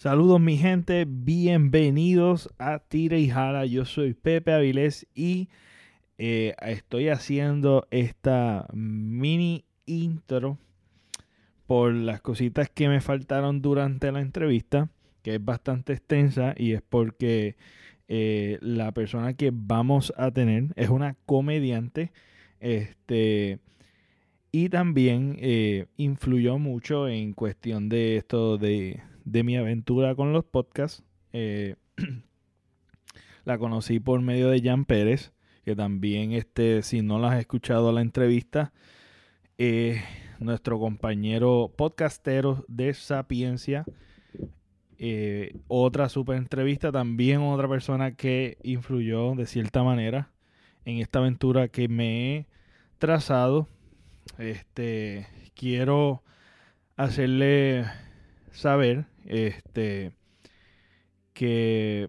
Saludos mi gente, bienvenidos a Tira y Jala. Yo soy Pepe Avilés y eh, estoy haciendo esta mini intro por las cositas que me faltaron durante la entrevista, que es bastante extensa y es porque eh, la persona que vamos a tener es una comediante. Este, y también eh, influyó mucho en cuestión de esto de de mi aventura con los podcasts. Eh, la conocí por medio de Jan Pérez, que también, este, si no la has escuchado la entrevista, eh, nuestro compañero podcastero de Sapiencia. Eh, otra super entrevista, también otra persona que influyó de cierta manera en esta aventura que me he trazado. Este, quiero hacerle saber este, que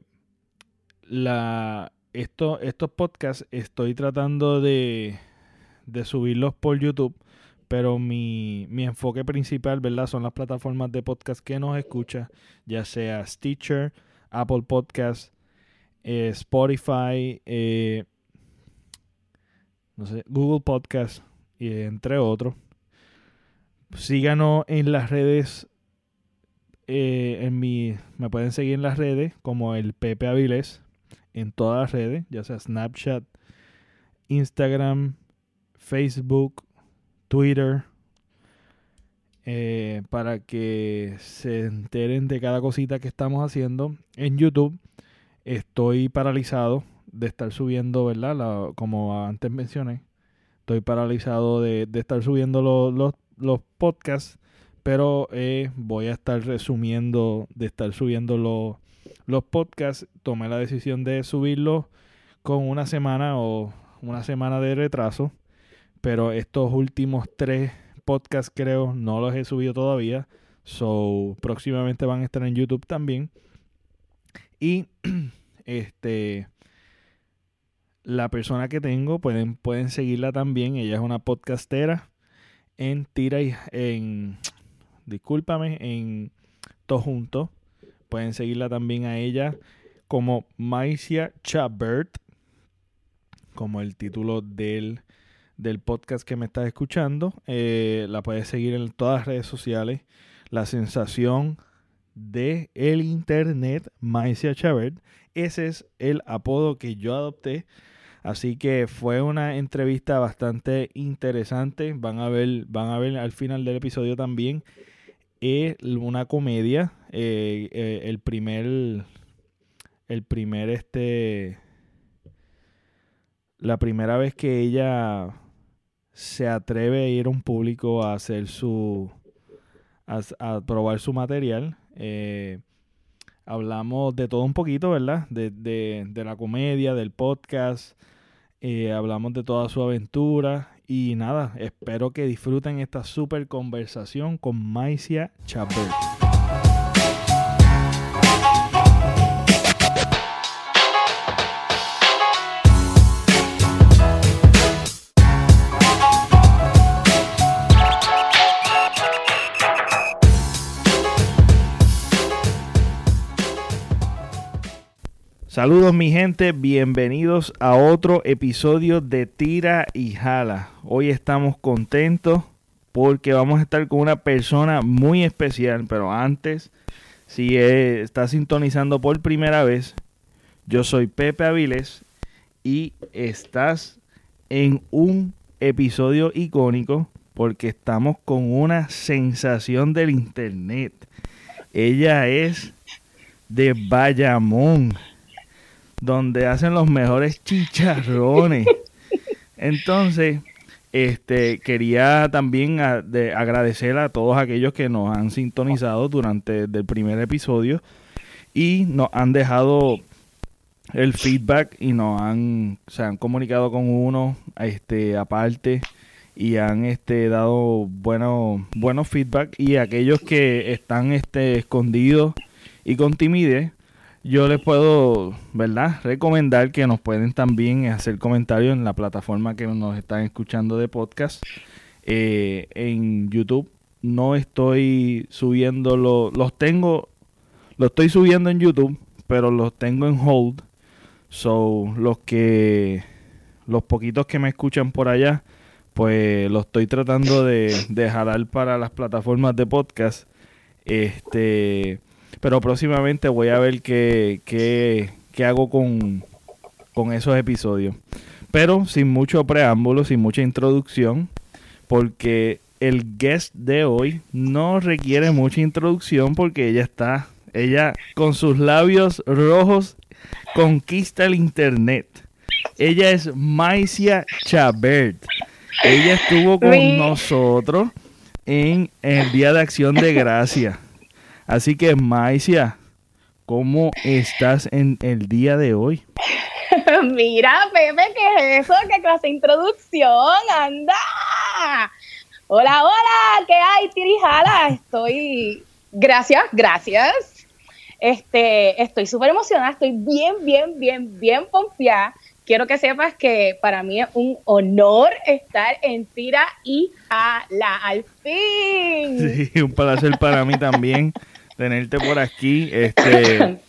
la, esto, estos podcasts estoy tratando de, de subirlos por YouTube, pero mi, mi, enfoque principal, ¿verdad? Son las plataformas de podcast que nos escucha, ya sea Stitcher, Apple Podcasts, eh, Spotify, eh, no sé, Google Podcasts, entre otros. Síganos en las redes eh, en mi, me pueden seguir en las redes como el Pepe Avilés, en todas las redes, ya sea Snapchat, Instagram, Facebook, Twitter, eh, para que se enteren de cada cosita que estamos haciendo. En YouTube estoy paralizado de estar subiendo, ¿verdad? como antes mencioné, estoy paralizado de, estar subiendo los, los podcasts pero eh, voy a estar resumiendo, de estar subiendo los, podcasts. Tomé la decisión de subirlos con una semana o una semana de retraso. Pero estos últimos tres podcasts creo no los he subido todavía. So próximamente van a estar en YouTube también. Y este la persona que tengo pueden, pueden seguirla también. Ella es una podcastera en Tira y en discúlpame, en todo junto. Pueden seguirla también a ella como Maicia Chabert, como el título del, del podcast que me estás escuchando. Eh, la puedes seguir en todas las redes sociales. La sensación de el internet, Maicia Chabert. Ese es el apodo que yo adopté. Así que fue una entrevista bastante interesante. Van a ver, van a ver al final del episodio también es una comedia. Eh, eh, el primer. El primer este. La primera vez que ella se atreve a ir a un público a hacer su. a, probar su material. Eh, hablamos de todo un poquito, ¿verdad? De, de, de la comedia, del podcast. hablamos de toda su aventura y nada, espero que disfruten esta super conversación con Maicia Chapel. Saludos mi gente, bienvenidos a otro episodio de Tira y Jala. Hoy estamos contentos porque vamos a estar con una persona muy especial, pero antes, si estás sintonizando por primera vez, yo soy Pepe Aviles y estás en un episodio icónico porque estamos con una sensación del internet. Ella es de Bayamón donde hacen los mejores chicharrones. Entonces, este quería también agradecer a todos aquellos que nos han sintonizado durante el primer episodio y nos han dejado el feedback y nos han se han comunicado con uno este aparte y han este dado buenos buenos feedback y aquellos que están este escondidos y con timidez yo les puedo, ¿verdad? Recomendar que nos pueden también hacer comentarios en la plataforma que nos están escuchando de podcast. Eh, en YouTube no estoy subiendo los tengo lo estoy subiendo en YouTube, pero los tengo en hold. So, los que, los poquitos que me escuchan por allá, pues lo estoy tratando de, de jalar para las plataformas de podcast. Este, pero próximamente voy a ver qué, qué, qué hago con, con esos episodios. Pero sin mucho preámbulo, sin mucha introducción, porque el guest de hoy no requiere mucha introducción porque ella está, ella con sus labios rojos conquista el internet. Ella es Maicia Chabert. Ella estuvo con nosotros en el Día de Acción de Gracia. Así que, Maicia, ¿cómo estás en el día de hoy? Mira, Pepe, ¿qué es eso? ¿Qué clase de introducción? ¡Anda! Hola, hola, ¿qué hay, Tirijala? Estoy. Gracias, gracias. Este, estoy súper emocionada, estoy bien, bien, bien, bien confiada. Quiero que sepas que para mí es un honor estar en Tira y Jala, al fin. Sí, un placer para mí también tenerte por aquí. Este,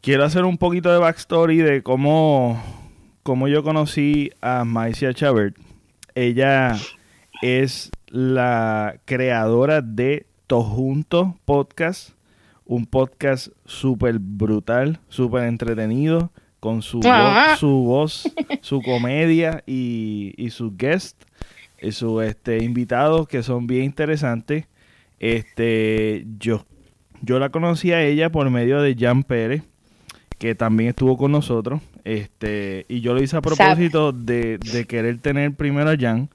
quiero hacer un poquito de backstory de cómo, cómo yo conocí a Maicia Chabert. Ella es la creadora de Tojunto Podcast, un podcast súper brutal, súper entretenido, con su, voz, su voz, su comedia y, y sus guests, y sus este, invitados que son bien interesantes. Este, yo, yo la conocí a ella por medio de Jan Pérez, que también estuvo con nosotros. Este, y yo lo hice a propósito de, de querer tener primero a Jan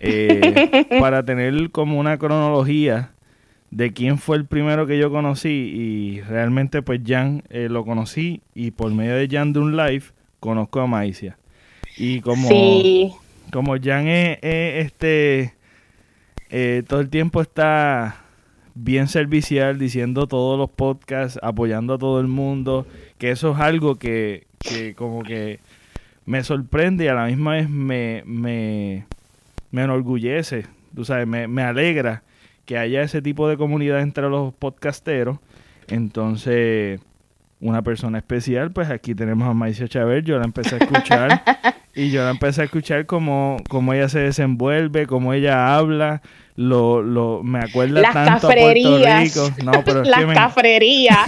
eh, para tener como una cronología de quién fue el primero que yo conocí y realmente pues Jan eh, lo conocí y por medio de Jan de un live conozco a Maicia y como como Jan es, este eh, todo el tiempo está bien servicial diciendo todos los podcasts apoyando a todo el mundo que eso es algo que, que como que me sorprende y a la misma vez me, me me enorgullece, tú sabes, me, alegra que haya ese tipo de comunidad entre los podcasteros. Entonces, una persona especial, pues aquí tenemos a Maicia Chávez, yo la empecé a escuchar y yo la empecé a escuchar como, como ella se desenvuelve, cómo ella habla, lo, lo, me acuerda tanto a Puerto Rico. No, pero Las me, cafrerías.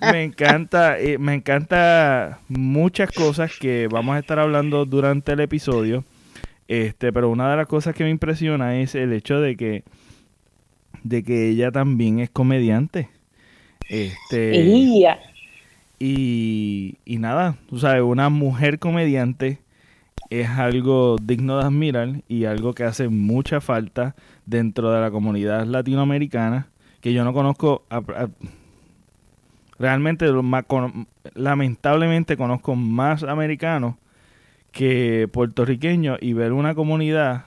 me encanta, eh, me encanta muchas cosas que vamos a estar hablando durante el episodio. Este, pero una de las cosas que me impresiona es el hecho de que de que ella también es comediante. Este y, y nada, tú sabes, una mujer comediante es algo digno de admirar y algo que hace mucha falta dentro de la comunidad latinoamericana que yo no conozco realmente lamentablemente conozco más americanos que puertorriqueño y ver una comunidad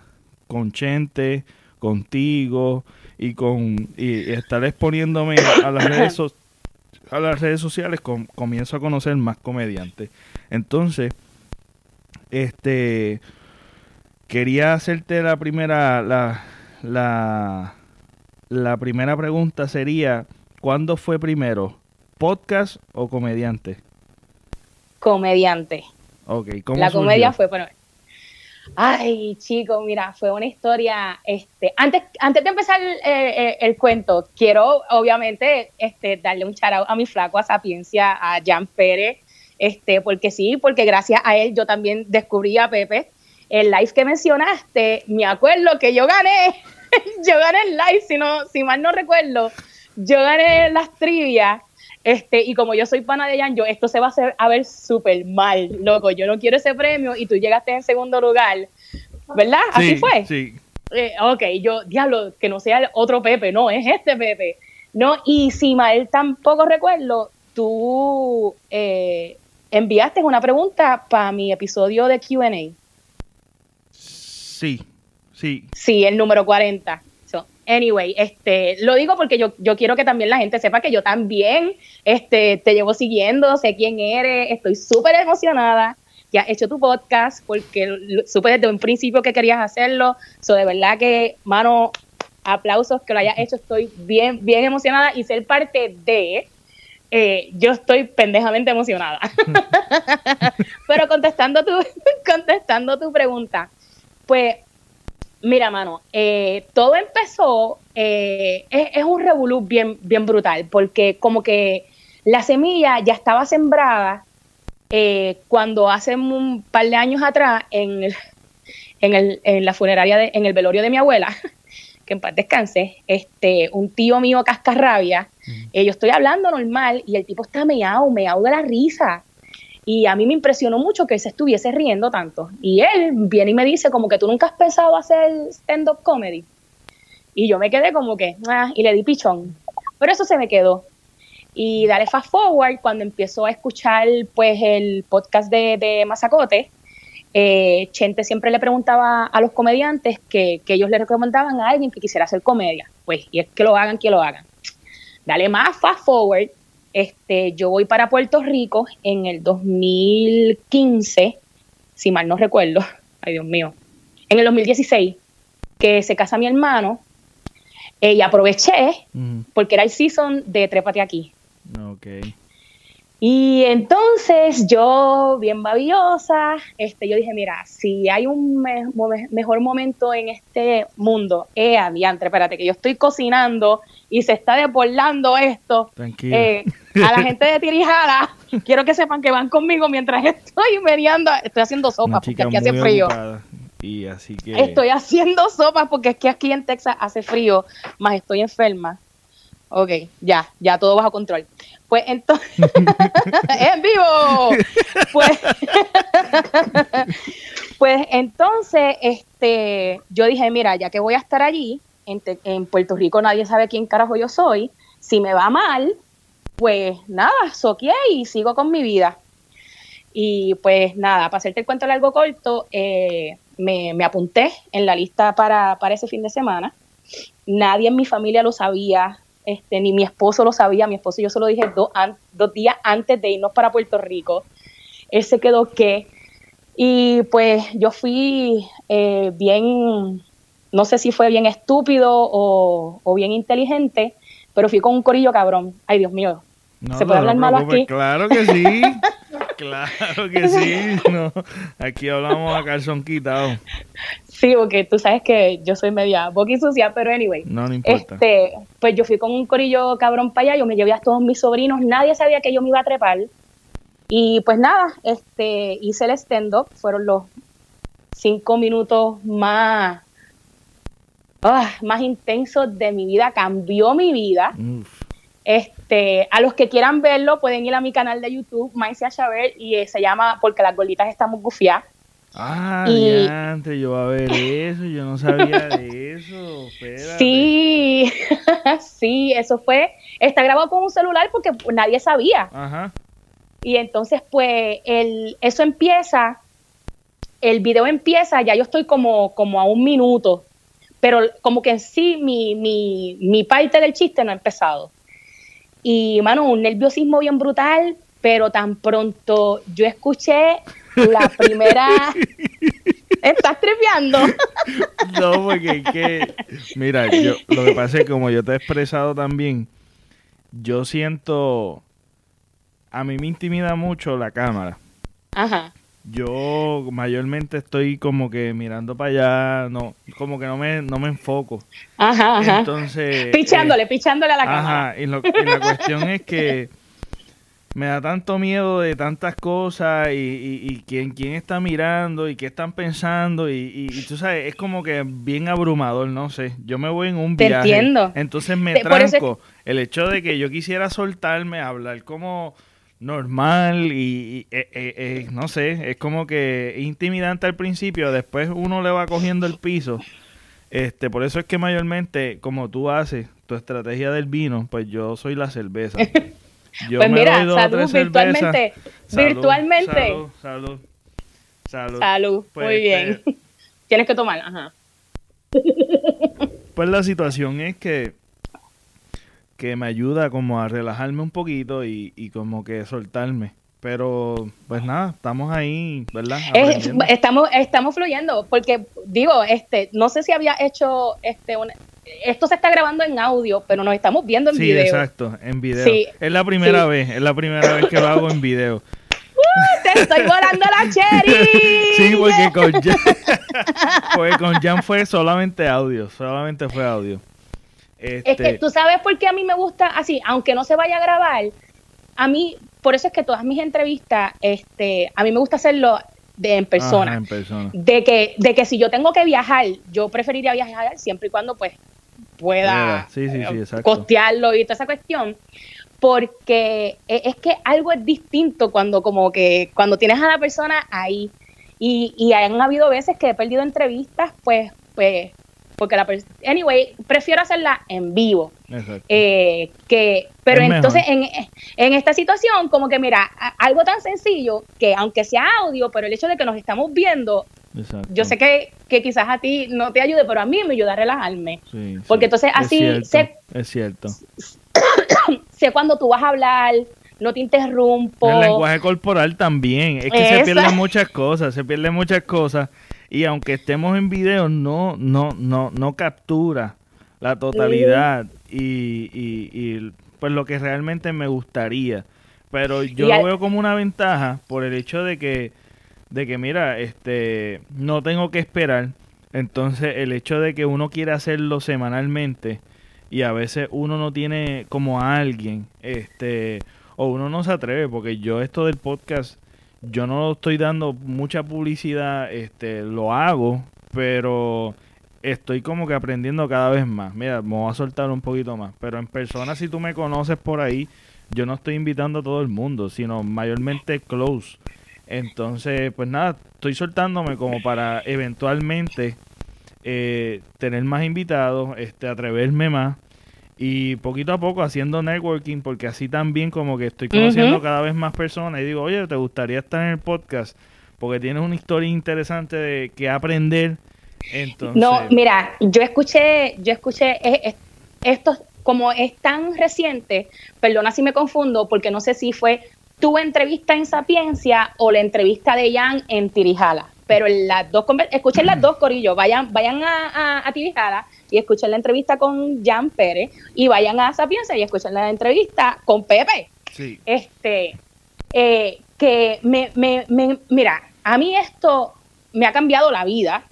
con Chente, contigo y con y estar exponiéndome a las redes a las redes sociales comienzo a conocer más comediantes. Entonces, este quería hacerte la primera la la la primera pregunta sería ¿cuándo fue primero? ¿Podcast o comediante? Comediante. Ok, ¿cómo La comedia fue, bueno, ay, chicos, mira, fue una historia, este, antes, antes de empezar eh, eh, el, cuento, quiero obviamente este, darle un charao a mi flaco, a Sapiencia, a Jan Pérez, este, porque sí, porque gracias a él yo también descubrí a Pepe. El live que mencionaste, me acuerdo que yo gané, yo gané el live, si, no, si mal no recuerdo, yo gané las trivias este, y como yo soy pana de Jan, yo, esto se va a hacer a ver súper mal, loco. Yo no quiero ese premio y tú llegaste en segundo lugar. ¿Verdad? Así fue. Sí. Eh, ok, yo, diablo, que no sea el otro Pepe, no, es este Pepe. No, y si mal tampoco recuerdo, tú eh, enviaste una pregunta para mi episodio de QA. Sí, sí. Sí, el número 40. Anyway, este, lo digo porque yo, yo quiero que también la gente sepa que yo también este, te llevo siguiendo, sé quién eres, estoy súper emocionada que has hecho tu podcast porque supe desde un principio que querías hacerlo. So, de verdad que, mano, aplausos que lo hayas hecho, estoy bien, bien emocionada y ser parte de, eh, yo estoy pendejamente emocionada. Pero contestando tu, contestando tu pregunta, pues mira, mano, eh, todo empezó, eh, es, un revolú bien, bien brutal, porque como que la semilla ya estaba sembrada cuando hace un par de años atrás en, en, el, en la funeraria, de, en el velorio de mi abuela, que en paz descanse, este, un tío mío cascarrabia, eh, yo estoy hablando normal y el tipo está meado, meado de la risa. Y a mí me impresionó mucho que se estuviese riendo tanto. Y él viene y me dice como que tú nunca has pensado hacer stand-up comedy. Y yo me quedé como que, ah, y le di pichón. Pero eso se me quedó. Y dale fast forward cuando empiezo a escuchar pues el podcast de, de Mazacote, eh, Chente siempre le preguntaba a los comediantes que, ellos le recomendaban a alguien que quisiera hacer comedia. Pues, y es que lo hagan, que lo hagan. Dale más fast forward. Este, yo voy para Puerto Rico en el 2015, si mal no recuerdo. Ay, Dios mío. En el 2016, que se casa mi hermano. Eh, y aproveché, porque era el season de Trépate aquí. Okay. Y entonces yo, bien babillosa, este, yo dije, mira, si hay un mejor momento en este mundo, eh, adiante, espérate, que yo estoy cocinando y se está desbordando esto. Eh, a la gente de Tirijala, quiero que sepan que van conmigo mientras estoy mediando, estoy haciendo sopa porque aquí hace frío. Y así que... Estoy haciendo sopa porque es que aquí en Texas hace frío, más estoy enferma. Ok, ya, ya todo bajo control. Pues entonces, en vivo. Pues, pues entonces, este, yo dije, mira, ya que voy a estar allí, en, Puerto Rico nadie sabe quién carajo yo soy, si me va mal, pues nada, soqué y sigo con mi vida. Y pues nada, para hacerte el cuento largo corto, eh, me, me, apunté en la lista para, para ese fin de semana. Nadie en mi familia lo sabía, este, ni mi esposo lo sabía, mi esposo y yo se lo dije dos, dos días antes de irnos para Puerto Rico. Él se quedó que, y pues yo fui eh, bien, no sé si fue bien estúpido o, bien inteligente, pero fui con un corillo cabrón. Ay, Dios mío. ¿Se puede hablar malo aquí? Claro que sí. claro que sí. aquí hablamos a calzón quitado. Sí, porque tú sabes que yo soy media boqui sucia, pero anyway. No, no importa. Este, pues yo fui con un corillo cabrón para allá, yo me llevé a todos mis sobrinos, nadie sabía que yo me iba a trepar. Y pues nada, este, hice el stand-up, fueron los cinco minutos más, ah, más intensos de mi vida, cambió mi vida. Este, a los que quieran verlo, pueden ir a mi canal de YouTube, Maicia Chaver, y eh, se llama Porque las gorditas estamos gufiadas Ah, y, antes yo a ver eso, yo no sabía de eso. Sí, sí, eso fue, está grabado con un celular porque nadie sabía. Ajá. Y entonces, pues, el, eso empieza, el video empieza, ya yo estoy como, como a un minuto, pero como que en sí mi, mi, mi parte del chiste no ha empezado. Y, mano, un nerviosismo bien brutal, pero tan pronto yo escuché la primera... ¿Estás tripeando? no, porque es que, mira, yo, lo que pasa es que como yo te he expresado también, yo siento, a mí me intimida mucho la cámara. Ajá. Yo mayormente estoy como que mirando para allá, no, como que no me, no me enfoco. Ajá, ajá. Entonces... Pichándole, eh, pichándole a la cámara. Ajá, y, la cuestión es que me da tanto miedo de tantas cosas y, y, quién, quién está mirando y qué están pensando y, y, tú sabes, es como que bien abrumador, no sé. Yo me voy en un Te Entiendo. Entonces me tranco. El hecho de que yo quisiera soltarme, hablar como normal y, eh, eh, eh, no sé, es como que intimidante al principio, después uno le va cogiendo el piso. Este, por eso es que mayormente, como tú haces tu estrategia del vino, pues yo soy la cerveza. pues mira, salud virtualmente. virtualmente. Salud, salud, salud. Pues, muy bien. Eh, Tienes que tomar, ajá. Pues la situación es que que me ayuda como a relajarme un poquito y, y como que soltarme. Pero, pues nada, estamos ahí, ¿verdad? estamos, estamos fluyendo, porque digo, este, no sé si había hecho este esto se está grabando en audio, pero nos estamos viendo en video. Sí, exacto, en video. Es la primera vez, es la primera vez que lo hago en video. ¡Uh! ¡Te estoy volando la cherry! sí, porque con, Jan, porque con Jan fue solamente audio, solamente fue audio. Es que este tú sabes por qué a mí me gusta así, aunque no se vaya a grabar, a mí, por eso es que todas mis entrevistas, este, a mí me gusta hacerlo de en persona. De que, de que si yo tengo que viajar, yo preferiría viajar siempre y cuando pues pueda eh, costearlo y toda esa cuestión. Porque e, es que algo es distinto cuando como que cuando tienes a la persona ahí. Y, y han habido veces que he perdido entrevistas, pues, pues porque la anyway, prefiero hacerla en vivo. Eh, que, pero entonces en, en, esta situación, como que mira, algo tan sencillo que aunque sea audio, pero el hecho de que nos estamos viendo, yo sé que, que, quizás a ti no te ayude, pero a mí me ayuda a relajarme. porque entonces así es cierto, es cierto. sé cuando tú vas a hablar, no te interrumpo. El lenguaje corporal también, es que se pierden muchas cosas, se pierden muchas cosas y aunque estemos en video, no, no, no, no captura la totalidad y, y, pues lo que realmente me gustaría. Pero yo lo veo como una ventaja por el hecho de que, de que mira, este, no tengo que esperar. Entonces, el hecho de que uno quiere hacerlo semanalmente y a veces uno no tiene como a alguien, este, o uno no se atreve, porque yo esto del podcast yo no estoy dando mucha publicidad, este, lo hago, pero estoy como que aprendiendo cada vez más. Mira, me voy a soltar un poquito más, pero en persona si tú me conoces por ahí, yo no estoy invitando a todo el mundo, sino mayormente close. Entonces, pues nada, estoy soltándome como para eventualmente eh, tener más invitados, este, atreverme más y poquito a poco haciendo networking porque así también como que estoy conociendo cada vez más personas y digo, oye, ¿te gustaría estar en el podcast? Porque tienes una historia interesante de que aprender. Entonces... No, mira, yo escuché, yo escuché esto como es tan reciente, perdona si me confundo, porque no sé si fue tu entrevista en Sapiencia o la entrevista de Jan en Tirijala. Pero las dos, escuchen las dos, Corillo, vayan, vayan a, a Tirijala y escuchen la entrevista con Jan Pérez y vayan a Sapienza y escuchen la entrevista con Pepe. Este, eh, que me, me, me, mira, a mí esto me ha cambiado la vida,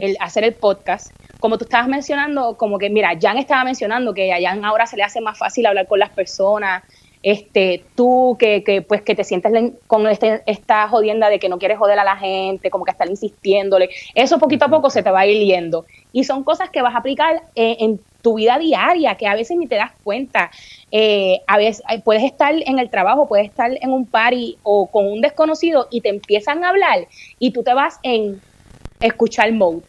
el hacer el podcast. Como tú estabas mencionando, como que, mira, Jan estaba mencionando que a Jan ahora se le hace más fácil hablar con las personas, este, tú que, que, pues que te sientes con este, esta jodienda de que no quieres joder a la gente, como que estar insistiéndole, eso poquito a poco se te va a ir yendo. Y son cosas que vas a aplicar eh, en tu vida diaria, que a veces ni te das cuenta. Eh, a veces puedes estar en el trabajo, puedes estar en un party o con un desconocido y te empiezan a hablar y tú te vas en escuchar mode.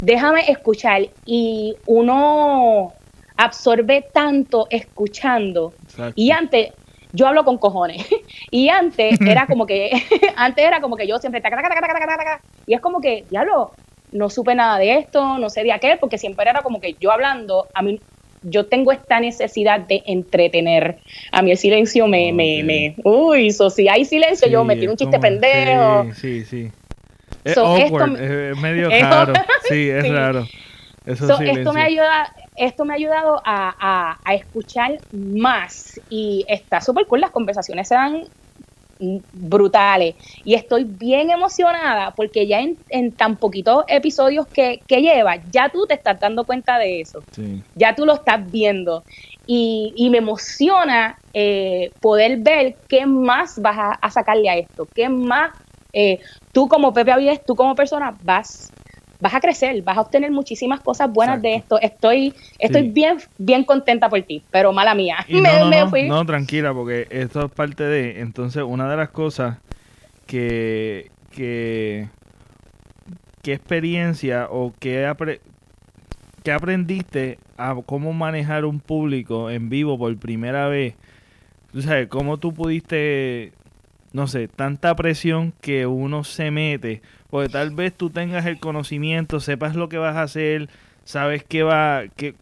Déjame escuchar y uno absorbe tanto escuchando. Y antes, yo hablo con cojones. y antes era como que, antes era como que yo siempre, y es como que, diablo, no supe nada de esto, no sé de aquel, porque siempre era como que yo hablando, a mí, yo tengo esta necesidad de entretener. A mí el silencio me, me, me, uy, so, si hay silencio, yo me tiro un chiste pendejo. Sí, sí, Es awkward, es medio raro. sí, es raro. Eso esto me ayuda, esto me ha ayudado a, escuchar más y está súper cool, las conversaciones se dan brutales. Y estoy bien emocionada porque ya en, tan poquitos episodios que, que lleva, ya tú te estás dando cuenta de eso, ya tú lo estás viendo. Y, me emociona eh, poder ver qué más vas a, sacarle a esto, qué más eh, tú como Pepe Avies, tú como persona vas vas a crecer, vas a obtener muchísimas cosas buenas de esto. Estoy, estoy bien, bien contenta por ti, pero mala mía. no, tranquila, porque esto es parte de. Entonces, una de las cosas que, que qué experiencia o qué, qué aprendiste a cómo manejar un público en vivo por primera vez. Tú sabes, cómo tú pudiste, no sé, tanta presión que uno se mete porque tal vez tú tengas el conocimiento, sepas lo que vas a hacer, sabes qué va, que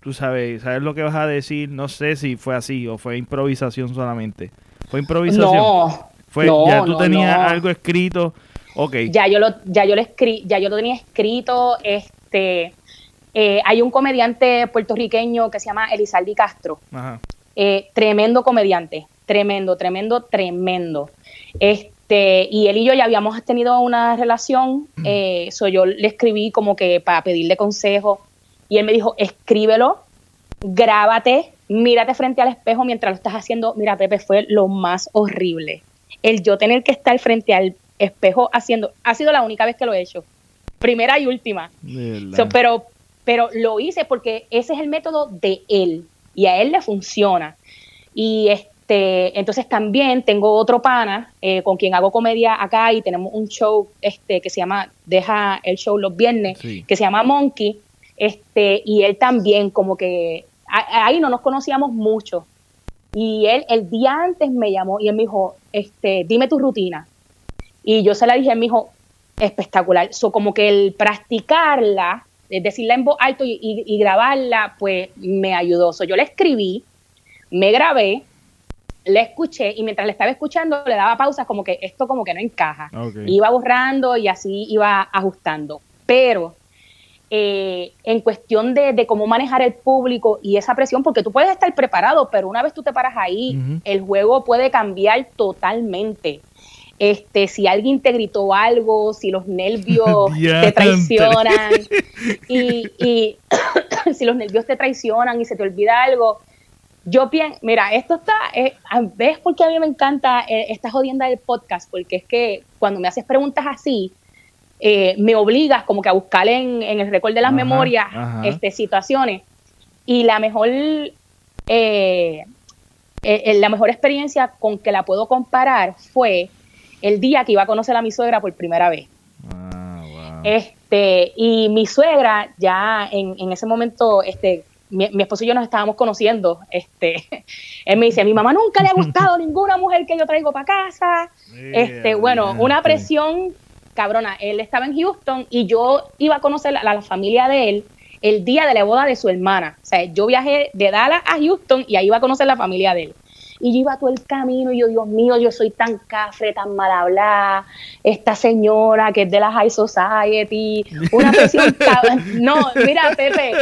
tú sabes, sabes lo que vas a decir. No sé si fue así o fue improvisación solamente. Fue improvisación. No, fue, ya tú tenías algo escrito. Ok. Ya yo lo, ya yo lo escri ya yo lo tenía escrito, este, Eh, hay un comediante puertorriqueño que se llama Elizaldi Castro. Eh, tremendo comediante, tremendo, tremendo, tremendo. Este, y él y yo ya habíamos tenido una relación, eh, yo le escribí como que para pedirle consejo y él me dijo, escríbelo, grábate, mírate frente al espejo mientras lo estás haciendo. Mira, Pepe, fue lo más horrible. El yo tener que estar frente al espejo haciendo, ha sido la única vez que lo he hecho. Primera y última. pero, pero lo hice porque ese es el método de él y a él le funciona. Y este, entonces también tengo otro pana eh, con quien hago comedia acá y tenemos un show este, que se llama, deja el show los viernes, que se llama Monkey. Este, y él también como que ahí no nos conocíamos mucho. Y él el día antes me llamó y él me dijo, este, dime tu rutina. Y yo se la dije, él me dijo, espectacular. So, como que el practicarla, decirla en voz alto y, grabarla, pues me ayudó. So, yo la escribí, me grabé, la escuché y mientras la estaba escuchando le daba pausas como que esto como que no encaja. Iba borrando y así iba ajustando. Pero eh, en cuestión de, cómo manejar el público y esa presión, porque tú puedes estar preparado, pero una vez tú te paras ahí, el juego puede cambiar totalmente. Este, si alguien te gritó algo, si los nervios te traicionan y, si los nervios te traicionan y se te olvida algo, yo pienso, mira, esto está, eh, ¿ves por qué a mí me encanta eh, esta jodienda del podcast? Porque es que cuando me haces preguntas así, eh, me obligas como que a buscar en, el récord de las memorias Este, situaciones. Y la mejor, eh, eh, la mejor experiencia con que la puedo comparar fue el día que iba a conocer a mi suegra por primera vez. Ah, este, y mi suegra ya en, en ese momento, este, mi, esposo y yo nos estábamos conociendo, este, él me dice, a mi mamá nunca le ha gustado ninguna mujer que yo traigo para casa, este, bueno, una presión cabrona, él estaba en Houston y yo iba a conocer a la, familia de él el día de la boda de su hermana. O sea, yo viajé de Dallas a Houston y ahí iba a conocer la familia de él. Y yo iba todo el camino y yo, Dios mío, yo soy tan cafre, tan mal hablada. Esta señora que es de la High Society, una presión. no, mira, Pepe,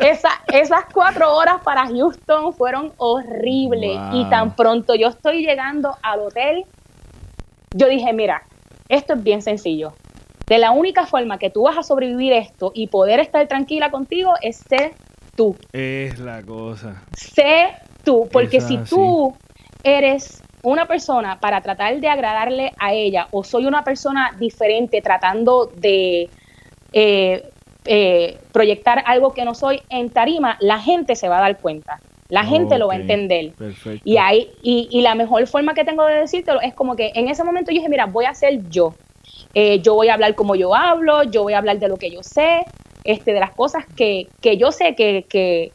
esas cuatro horas para Houston fueron horribles. Y tan pronto yo estoy llegando al hotel, yo dije, mira, esto es bien sencillo. De la única forma que tú vas a sobrevivir esto y poder estar tranquila contigo es ser tú. Es la cosa. Sé tú, porque si tú eres una persona para tratar de agradarle a ella o soy una persona diferente tratando de eh, eh, proyectar algo que no soy en tarima, la gente se va a dar cuenta. La gente lo va a entender. Y, ahí, y, la mejor forma que tengo de decírtelo es como que en ese momento yo dije, mira, voy a ser yo. Eh, yo voy a hablar como yo hablo, yo voy a hablar de lo que yo sé, este, de las cosas que, que yo sé que, que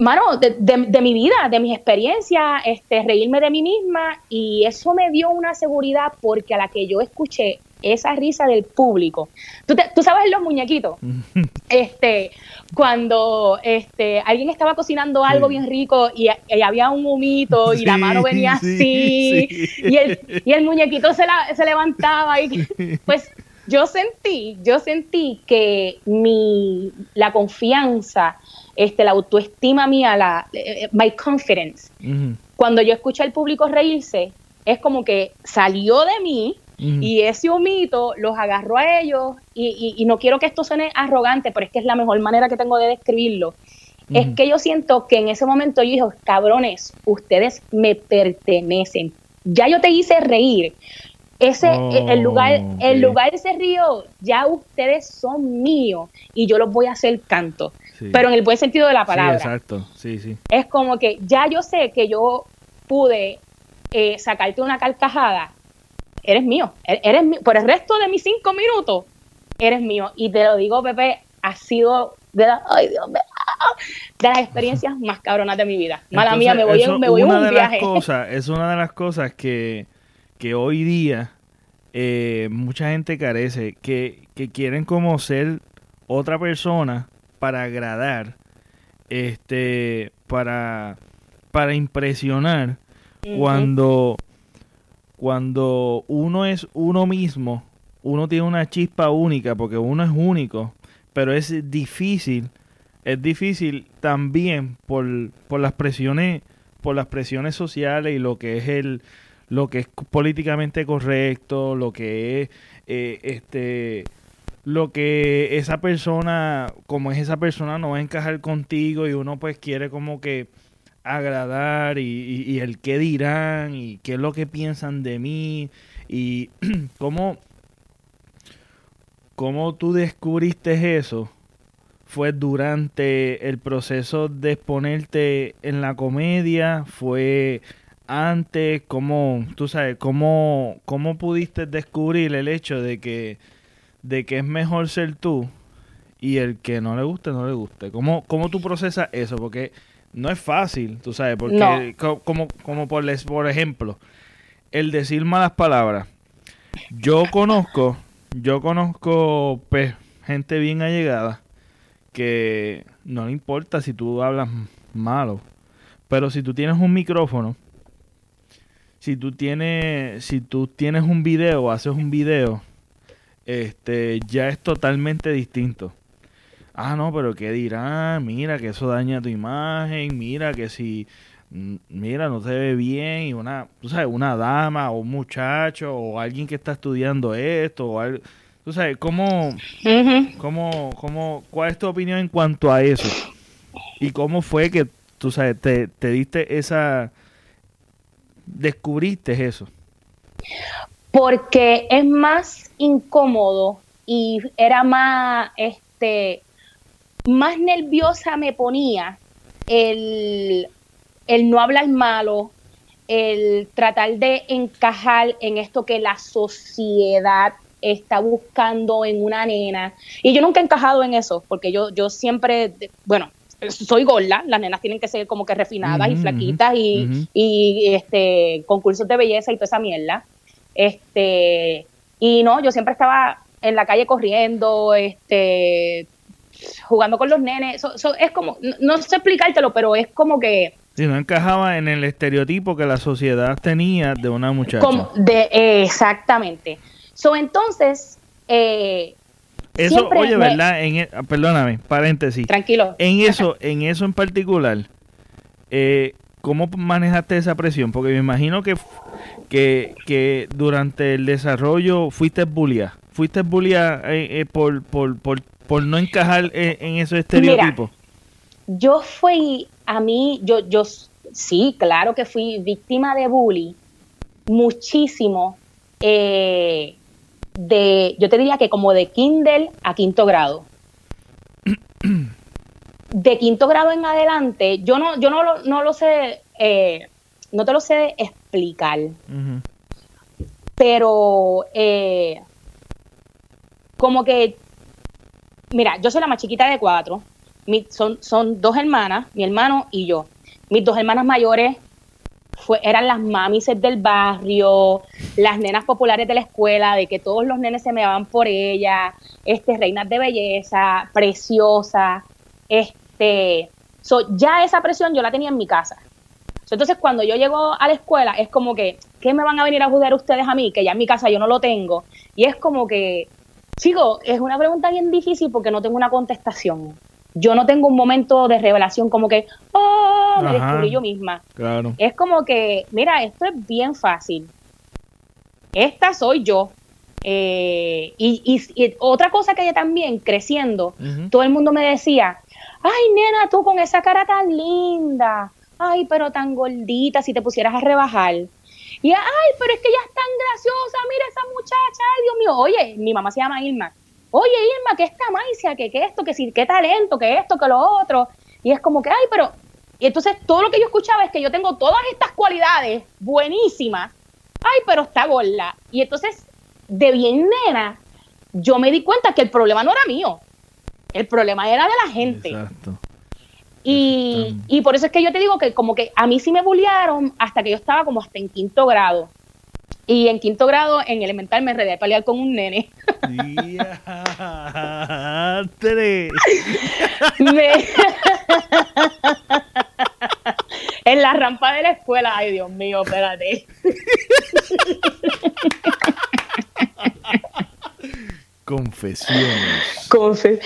mano, de, de, mi vida, de mis experiencias, este, reírme de mí misma y eso me dio una seguridad porque a la que yo escuché esa risa del público. Tú, tú sabes los muñequitos. este, cuando este, alguien estaba cocinando algo bien rico y, había un humito y la mano venía así y, el, y el muñequito se, se levantaba y pues yo sentí, yo sentí que mi, la confianza, este, la autoestima mía, la, eh, eh, my confidence, cuando yo escuché al público reírse, es como que salió de mí y ese humito los agarró a ellos, y, no quiero que esto suene arrogante, pero es que es la mejor manera que tengo de describirlo. Es que yo siento que en ese momento yo dije, cabrones, ustedes me pertenecen. Ya yo te hice reír. Ese, e, el lugar, el lugar de ese río, ya ustedes son míos y yo los voy a hacer canto. Pero en el buen sentido de la palabra. exacto, sí, sí. Es como que ya yo sé que yo pude eh, sacarte una carcajada eres mío, e-, eres mío. Por el resto de mis cinco minutos, eres mío. Y te lo digo, Pepe, ha sido de, ay, Dios mío, de las experiencias más cabronas de mi vida. Mala mía, me voy, me voy en un viaje. Cosas, es una de las cosas que, que hoy día eh, mucha gente carece, que, que quieren como ser otra persona para agradar, este, para, para impresionar, cuando cuando uno es uno mismo, uno tiene una chispa única porque uno es único, pero es difícil, es difícil también por, por las presiones, por las presiones sociales y lo que es el, lo que es políticamente correcto, lo que es eh, este lo que esa persona, como es esa persona, no va a encajar contigo y uno pues quiere como que agradar y, y el qué dirán y qué es lo que piensan de mí. Y cómo, cómo tú descubriste eso fue durante el proceso de exponerte en la comedia, fue antes, cómo, tú sabes, cómo, cómo pudiste descubrir el hecho de que de que es mejor ser tú y el que no le guste, no le guste. ¿Cómo, cómo tú procesas eso? Porque no es fácil, tú sabes, porque como, como por, por ejemplo, el decir malas palabras. Yo conozco, yo conozco pues, gente bien allegada que no le importa si tú hablas malo, pero si tú tienes un micrófono, si tú tienes, si tú tienes un video, haces un video este, ya es totalmente distinto. Ah, no, pero ¿qué dirán? Mira que eso daña tu imagen, mira que si, mm, mira, no se ve bien, y una, tú sabes, una dama o un muchacho o alguien que está estudiando esto, o algo, tú sabes, ¿cómo, cómo, cómo, cuál es tu opinión en cuanto a eso? ¿Y cómo fue que, tú sabes, te, te diste esa, descubriste eso? Porque es más incómodo y era más, este, más nerviosa me ponía el, el no hablar malo, el tratar de encajar en esto que la sociedad está buscando en una nena. Y yo nunca he encajado en eso, porque yo, yo siempre, bueno, soy gorda, las nenas tienen que ser como que refinadas y flaquitas y, y, este concursos de belleza y toda esa mierda. Este, y no, yo siempre estaba en la calle corriendo, este, jugando con los nenes. es como, no, sé explicártelo, pero es como que... Sí, no encajaba en el estereotipo que la sociedad tenía de una muchacha. de, exactamente. So, entonces, eh, eso, oye, ¿verdad? En, e, perdóname, paréntesis. Tranquilo. En eso, en eso en particular, eh, ¿cómo manejaste esa presión? Porque me imagino que que, que durante el desarrollo fuiste bullia. Fuiste bullia eh, eh, por, por, por, por, no encajar en, esos estereotipos. yo fui, a mí, yo, yo sí, claro que fui víctima de bullying muchísimo. Eh, de, yo te diría que como de Kindle a quinto grado. de quinto grado en adelante, yo no, yo no, lo, no lo sé, no te lo sé explicar. Pero eh, como que, mira, yo soy la más chiquita de cuatro. son, son dos hermanas, mi hermano y yo. Mis dos hermanas mayores fue, eran las mamises del barrio, las nenas populares de la escuela, de que todos los nenes se me daban por ella, este, reinas de belleza, preciosa, este, ya esa presión yo la tenía en mi casa. Entonces, cuando yo llego a la escuela, es como que, ¿qué me van a venir a juzgar ustedes a mí? Que ya en mi casa yo no lo tengo. Y es como que, chico, es una pregunta bien difícil porque no tengo una contestación. Yo no tengo un momento de revelación como que, oh, me descubrí yo misma. Claro. Es como que, mira, esto es bien fácil. Esta soy yo. Eh, y, otra cosa que también, creciendo, todo el mundo me decía, ay, nena, tú con esa cara tan linda, ay, pero tan gordita, si te pusieras a rebajar. Y, ay, pero es que ella es tan graciosa, mira esa muchacha, ay, Dios mío, oye, mi mamá se llama Irma. Oye, Irma, que esta maicia, que, que esto, que qué talento, que esto, que lo otro. Y es como que, ay, pero... Y entonces todo lo que yo escuchaba es que yo tengo todas estas cualidades buenísimas. Ay, pero está gorda. Y entonces, de bien nena, yo me di cuenta que el problema no era mío. El problema era de la gente. Exacto. Y, por eso es que yo te digo que como que a mí sí me bullearon hasta que yo estaba como hasta en quinto grado. Y en quinto grado, en elemental, me enredé a pelear con un nene. en la rampa de la escuela. Ay, Dios mío, espérate. Confesiones. Confe-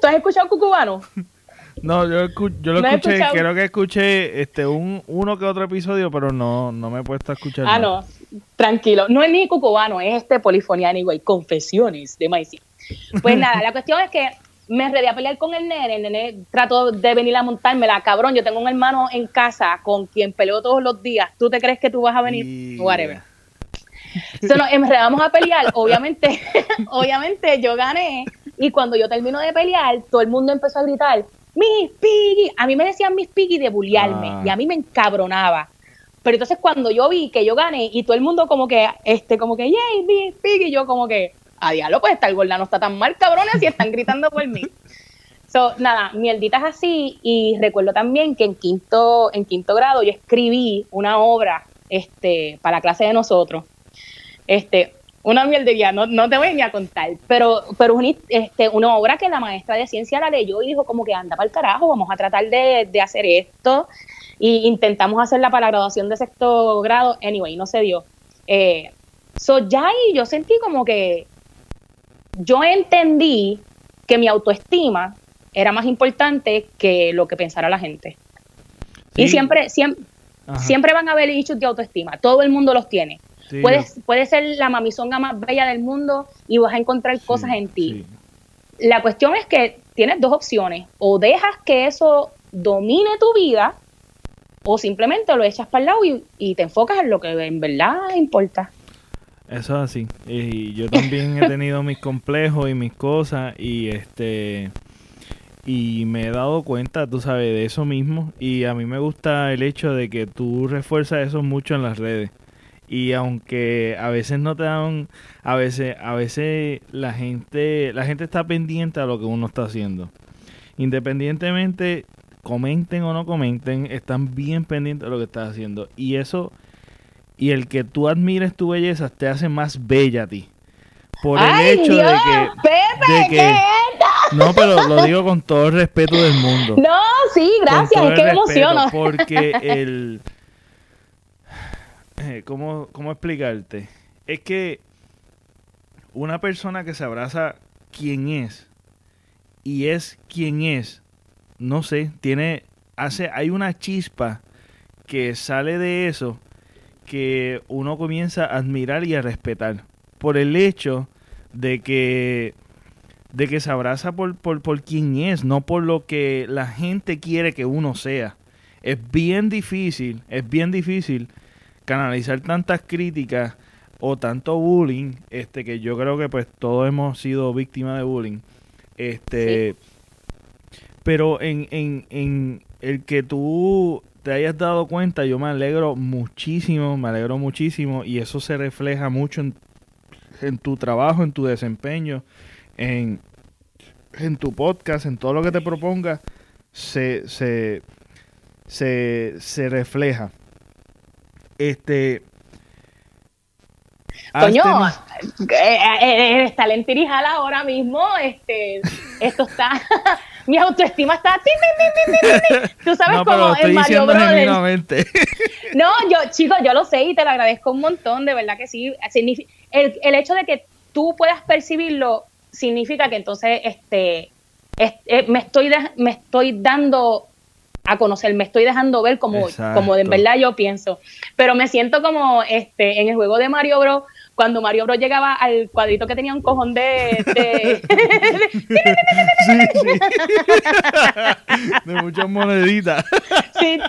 ¿Tú has escuchado Cucubano? No, yo, yo lo ¿No has escuché, creo que escuché este un uno que otro episodio, pero no, no me he puesto a escuchar. Ah, no, tranquilo. No es ni cucubano, es este polifonía anyway. Confesiones de Maicy. Pues nada, la cuestión es que me enredé a pelear con el nene. El nene trató de venir a montármela. Cabrón, yo tengo un hermano en casa con quien peleo todos los días. ¿Tú te crees que tú vas a venir? Y- Whatever. So, nos enredamos a pelear. Obviamente, obviamente yo gané. Y cuando yo termino de pelear, todo el mundo empezó a gritar, Miss Piggy. A mí me decían Miss Piggy de bullearme. Ah. Y a mí me encabronaba. Pero entonces cuando yo vi que yo gané y todo el mundo como que, este, como que, yay, Miss Piggy, yo como que, a diablo, pues estar gorda no está tan mal, cabrones, si están gritando por mí. So, nada, mierditas así. Y recuerdo también que en quinto, en quinto grado yo escribí una obra este, para la clase de nosotros. Este, una mierdería, no, no te voy ni a contar, pero, pero una, este, una obra que la maestra de ciencia la leyó y dijo como que anda para el carajo, vamos a tratar de, de hacer esto. Y intentamos hacerla para la graduación de sexto grado, anyway, no se dio. Eh, so ya ahí yo sentí como que yo entendí que mi autoestima era más importante que lo que pensara la gente. Y siempre, siempre, Ajá. siempre van a haber issues de autoestima. Todo el mundo los tiene. Sí, Puedes, puedes ser la mamizonga más bella del mundo y vas a encontrar cosas en ti. sí. La cuestión es que tienes dos opciones. O dejas que eso domine tu vida o simplemente lo echas para el lado y, y te enfocas en lo que en verdad importa. Eso es así. Y yo también he tenido mis complejos y mis cosas y este y me he dado cuenta, tú sabes, de eso mismo y a mí me gusta el hecho de que tú refuerzas eso mucho en las redes. Y aunque a veces no te dan a veces a veces la gente la gente está pendiente a lo que uno está haciendo. Independientemente comenten o no comenten, están bien pendientes de lo que estás haciendo y eso y el que tú admires tu belleza te hace más bella a ti. Por el ¡Ay, hecho Dios! de que ¡Pepe, de que- no, pero lo digo con todo el respeto del mundo. No, sí, gracias, es que me respeto, emociono. Porque el. ¿cómo, ¿Cómo explicarte? Es que una persona que se abraza quien es y es quien es, no sé, tiene. hace Hay una chispa que sale de eso que uno comienza a admirar y a respetar por el hecho de que de que se abraza por, por, por quien es, no por lo que la gente quiere que uno sea. Es bien difícil, es bien difícil canalizar tantas críticas o tanto bullying, este que yo creo que pues todos hemos sido víctimas de bullying. Este pero en, en, en el que tú te hayas dado cuenta, yo me alegro muchísimo, me alegro muchísimo y eso se refleja mucho en, en tu trabajo, en tu desempeño, en, en tu podcast, en todo lo que te propongas, se, se, se, se refleja. Este. Coño, teni- eh, eh, eres talento Irijal ahora mismo, este, esto está, mi autoestima está, tin, tin, tin, tin, tin, tin. tú sabes no, estoy en Mario Brothers. No, yo, chicos, yo lo sé y te lo agradezco un montón, de verdad que sí. El, el hecho de que tú puedas percibirlo significa que entonces este, es- eh, me, estoy de- me estoy dando a conocer, me estoy dejando ver como, como en verdad yo pienso. Pero me siento como este en el juego de Mario Bros. Cuando Mario Bros llegaba al cuadrito que tenía un cojón de, de- sí, sí. de muchas moneditas. sí,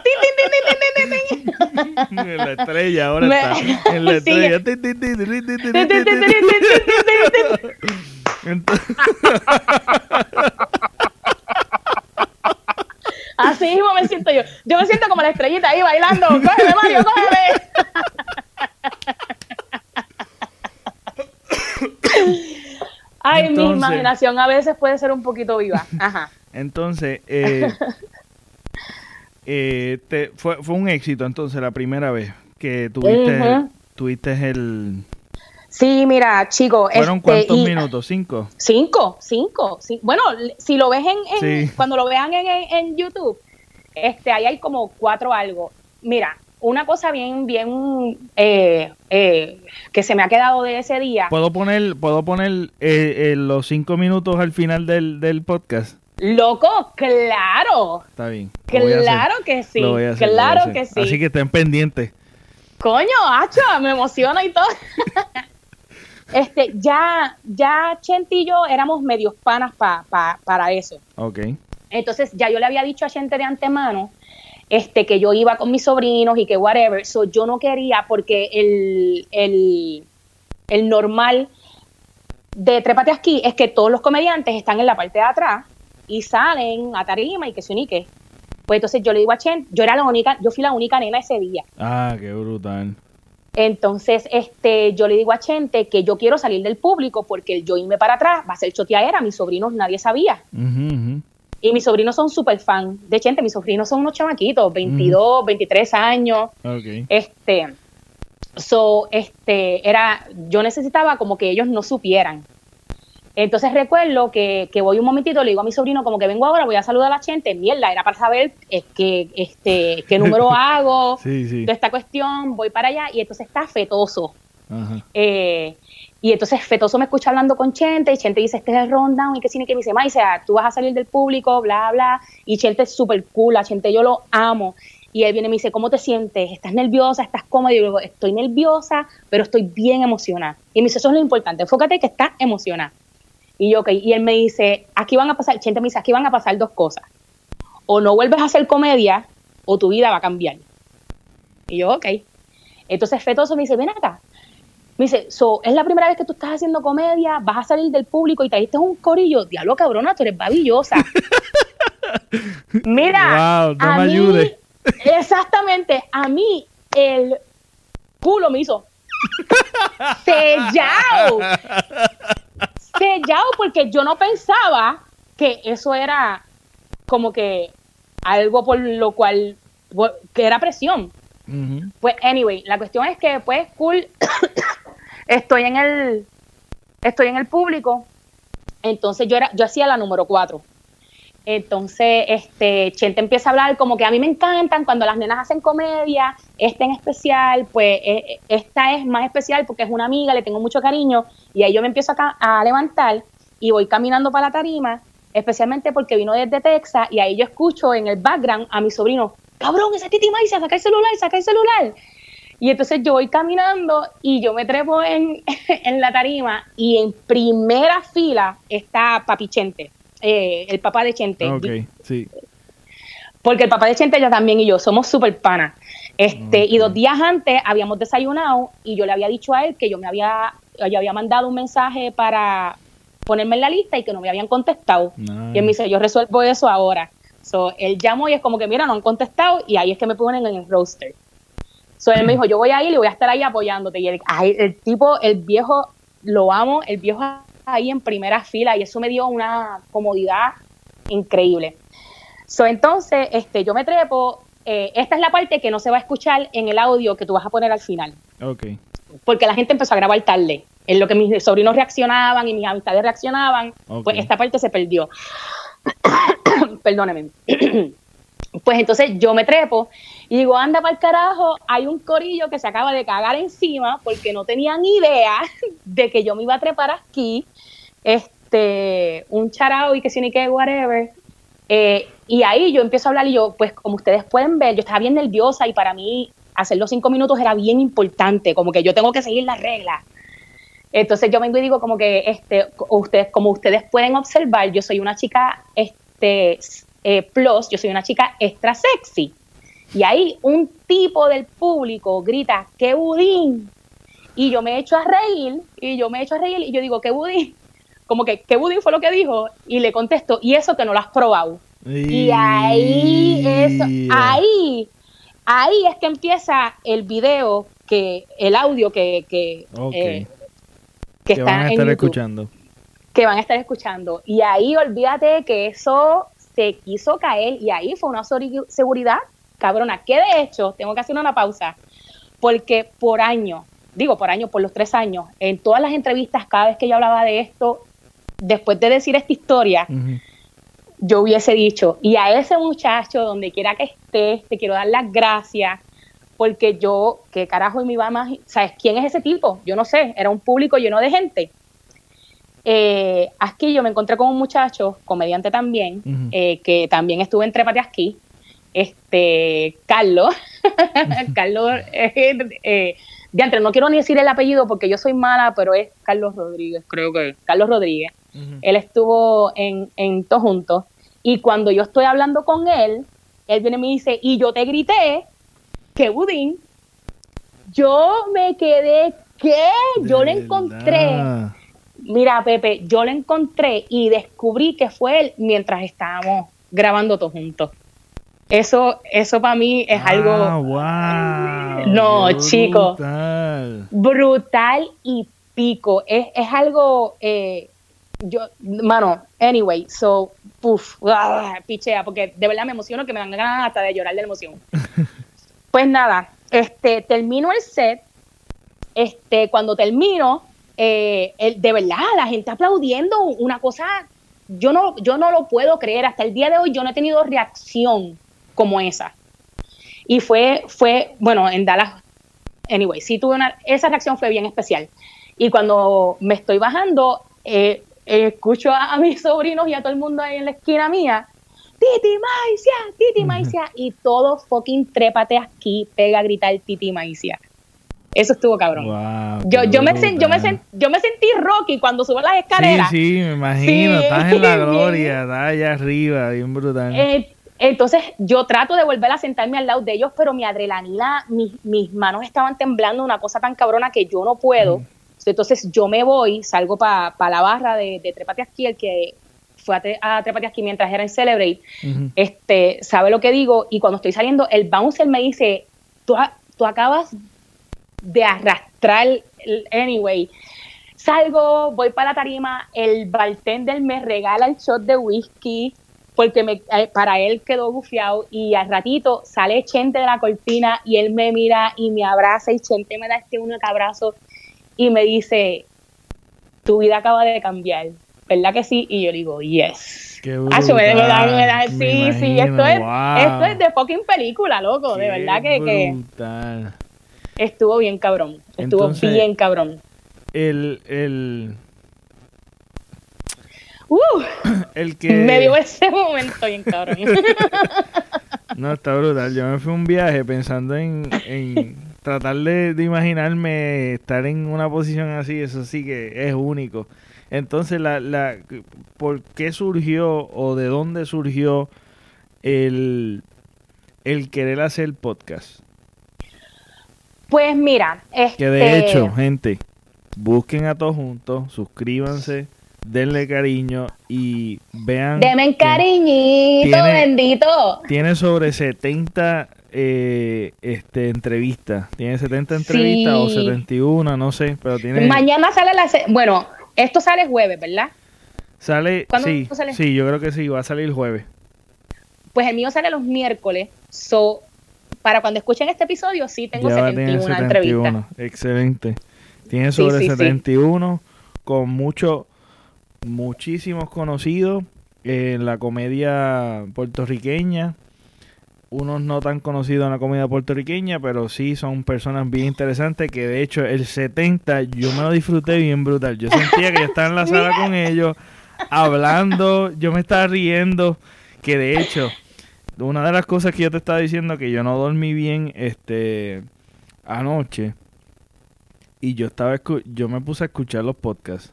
en la estrella, ahora Me- está. En la estrella. Así mismo me siento yo. Yo me siento como la estrellita ahí bailando. ¡Cógeme, Mario, cógeme! Ay, mi imaginación a veces puede ser un poquito viva. Ajá. Entonces, eh, eh, te- fue, fue un éxito entonces la primera vez que tuviste, Ujú. tuviste el... Sí, mira, chico. ¿Fueron este, cuántos y- minutos? ¿Cinco? Cinco, cinco. Bueno, si lo ves en, en- Sí. cuando lo vean en, en- YouTube, este, ahí hay como cuatro algo. Mira, una cosa bien, bien, eh, eh, que se me ha quedado de ese día. ¿Puedo poner, puedo poner eh, los cinco minutos al final del, del podcast? Loco, claro. Está bien. Claro que sí. claro que sí. Así que estén pendientes. Coño, hacha, me emociona y todo. este, ya, ya Chente y yo éramos medios panas para eso. Ok. Entonces, ya yo le había dicho a Chente de antemano este, que yo iba con mis sobrinos y que whatever. So, yo no quería porque el, el, el normal de Trépate aquí es que todos los comediantes están en la parte de atrás y salen a tarima y que se unique. Pues entonces yo le digo a Chen, yo era la única, yo fui la única nena ese día. Ah, qué brutal. Entonces, este, yo le digo a Chente que yo quiero salir del público porque el yo irme para atrás va a ser choteadera, mis sobrinos nadie sabía. Y mis sobrinos son súper fan de Chente, mis sobrinos son unos chamaquitos, 22, 23 años. Okay. Este, so, este, era, yo necesitaba como que ellos no supieran. Entonces recuerdo que, que, voy un momentito, le digo a mi sobrino como que vengo ahora, voy a saludar a la gente, mierda, era para saber eh, que, este, qué número hago de esta cuestión, voy para allá y entonces está fetoso. Eh, y entonces Fetoso me escucha hablando con Chente y Chente dice, este es el rundown y que tiene que me dice, sea, tú vas a salir del público, bla, bla. Y Chente es súper cool, a Chente yo lo amo. Y él viene y me dice, ¿cómo te sientes? ¿Estás nerviosa? ¿Estás cómoda? Y yo digo, estoy nerviosa, pero estoy bien emocionada. Y me dice, eso es lo importante, enfócate que estás emocionada. Y yo, ok, y él me dice, aquí van a pasar, Chente me dice, aquí van a pasar dos cosas. O no vuelves a hacer comedia o tu vida va a cambiar. Y yo, ok. Entonces Fetoso me dice, ven acá. Me dice, so, es la primera vez que tú estás haciendo comedia, vas a salir del público y te diste un corillo. Diablo, cabrona, tú eres babillosa. Mira, no me ayude. exactamente, a mí el culo me hizo sellado sellado porque yo no pensaba que eso era como que algo por lo cual que era presión. Pues anyway, la cuestión es que pues cool estoy en el estoy en el público. Entonces yo era yo hacía la número cuatro. Entonces, este, Chente empieza a hablar como que a mí me encantan cuando las nenas hacen comedia, este en especial, pues e, esta es más especial porque es una amiga, le tengo mucho cariño, y ahí yo me empiezo a, levantar y voy caminando para la tarima, especialmente porque vino desde Texas, y ahí yo escucho en el background a mi sobrino, cabrón, esa Titi Maisa, saca el celular, saca el celular. Y entonces yo voy caminando y yo me trepo en, en la tarima y en primera fila está Papi Chente eh, el papá de Chente. Ok, sí. Porque el papá de Chente ya también y yo somos súper panas. Este, Y dos días antes habíamos desayunado y yo le había dicho a él que yo me había, yo había mandado un mensaje para ponerme en la lista y que no me habían contestado. Y él me dice, yo resuelvo eso ahora. So, él llamó y es como que, mira, no han contestado y ahí es que me ponen en el roster. So, él me dijo, yo voy a ir y voy a estar ahí apoyándote. Y el, el tipo, el viejo, lo amo, el viejo ahí en primera fila y eso me dio una comodidad increíble. So, entonces, este, yo me trepo. Eh, esta es la parte que no se va a escuchar en el audio que tú vas a poner al final. Okay. Porque la gente empezó a grabar tarde. En lo que mis sobrinos reaccionaban y mis amistades reaccionaban, pues esta parte se perdió. Perdóneme. pues entonces yo me trepo y digo, anda para el carajo, hay un corillo que se acaba de cagar encima porque no tenían idea de que yo me iba a trepar aquí, este, un charao y que si ni que whatever. Eh, y ahí yo empiezo a hablar y yo, pues como ustedes pueden ver, yo estaba bien nerviosa y para mí hacer los cinco minutos era bien importante, como que yo tengo que seguir las reglas. Entonces yo vengo y digo como que, este, ustedes, como ustedes pueden observar, yo soy una chica, este, eh, plus, yo soy una chica extra sexy. Y ahí un tipo del público grita, ¡qué budín! Y yo me echo a reír, y yo me echo a reír, y yo digo, ¿qué budín? Como que, ¿qué budín fue lo que dijo? Y le contesto, y eso que no lo has probado. Y ahí, eso, ahí, ahí es que empieza el video, que el audio que, que, eh, que, van a estar escuchando. Que van a estar escuchando. Y ahí olvídate que eso se quiso caer, y ahí fue una seguridad cabrona, que de hecho, tengo que hacer una pausa, porque por año, digo por año, por los tres años, en todas las entrevistas, cada vez que yo hablaba de esto, después de decir esta historia, yo hubiese dicho, y a ese muchacho, donde quiera que esté, te quiero dar las gracias, porque yo, ¿qué carajo me iba a más? ¿Sabes quién es ese tipo? Yo no sé, era un público lleno de gente. Eh, aquí yo me encontré con un muchacho, comediante también, eh, que también estuvo en Trepate aquí, este, Carlos, Carlos, eh, eh, de antes, no quiero ni decir el apellido porque yo soy mala, pero es Carlos Rodríguez, creo que Carlos Rodríguez. Él estuvo en, en Todos Juntos y cuando yo estoy hablando con él, él viene y me dice, y yo te grité que Budín, yo me quedé, ¿qué? Yo le encontré. Mira, Pepe, yo le encontré y descubrí que fue él mientras estábamos grabando todos juntos. Eso, eso para mí es algo. wow, no, chico. Brutal. Brutal y pico. Es, es algo. Eh, yo, mano, anyway, so, puff, ah, pichea, porque de verdad me emociono que me dan ganas hasta de llorar de la emoción. pues nada, este, termino el set. Este, cuando termino, eh, el, de verdad, la gente aplaudiendo, una cosa, yo no, yo no lo puedo creer. Hasta el día de hoy yo no he tenido reacción como esa. Y fue, fue, bueno, en Dallas, anyway, sí tuve una, esa reacción fue bien especial. Y cuando me estoy bajando, eh, escucho a, mis sobrinos y a todo el mundo ahí en la esquina mía, Titi Maicia, Titi Maicia, y todo fucking trépate aquí, pega a gritar Titi Maicia. Eso estuvo cabrón. yo, yo, me yo, me yo me sentí Rocky cuando subo las escaleras. Sí, sí, me imagino. estás en la gloria, estás allá arriba, bien brutal. Eh, entonces yo trato de volver a sentarme al lado de ellos, pero mi adrenalina, mis, mis manos estaban temblando, una cosa tan cabrona que yo no puedo. Entonces yo me voy, salgo para la barra de, de Trepate el que fue a, a Trepate mientras era en Celebrate, este, sabe lo que digo, y cuando estoy saliendo, el bouncer me dice, tú, tú acabas de arrastrar, anyway. Salgo, voy para la tarima, el bartender me regala el shot de whisky, porque me, eh, para él quedó bufiado y al ratito sale Chente de la cortina y él me mira y me abraza y Chente me da este un abrazo y me dice, tu vida acaba de cambiar, ¿verdad que sí? Y yo digo, yes. Qué brutal, sí, sí, esto es, esto es de fucking película, loco, de verdad que, que, estuvo bien cabrón, estuvo bien cabrón. El, el, Uh, el que... Me dio ese momento bien cabrón. no, está brutal. Yo me fui un viaje pensando en, tratar de, imaginarme estar en una posición así. Eso sí que es único. Entonces, la, la, ¿por qué surgió o de dónde surgió el, el querer hacer podcast? Pues mira, este... Que de hecho, gente, busquen a todos juntos, suscríbanse denle cariño y vean. Denme cariñito, bendito. Tiene sobre 70 eh, este, entrevistas. Tiene 70 entrevistas o 71, no sé, pero tiene. Mañana sale la. Bueno, esto sale jueves, ¿verdad? Sale. Sí, sale? sí, yo creo que sí, va a salir jueves. Pues el mío sale los miércoles. So, para cuando escuchen este episodio, sí tengo 71, entrevistas. Excelente. Tiene sobre 71 con mucho muchísimos conocidos en la comedia puertorriqueña. Unos no tan conocidos en la comedia puertorriqueña, pero sí son personas bien interesantes que de hecho el 70 yo me lo disfruté bien brutal. Yo sentía que yo estaba en la sala con ellos hablando, yo me estaba riendo, que de hecho una de las cosas que yo te estaba diciendo que yo no dormí bien este anoche y yo estaba yo me puse a escuchar los podcasts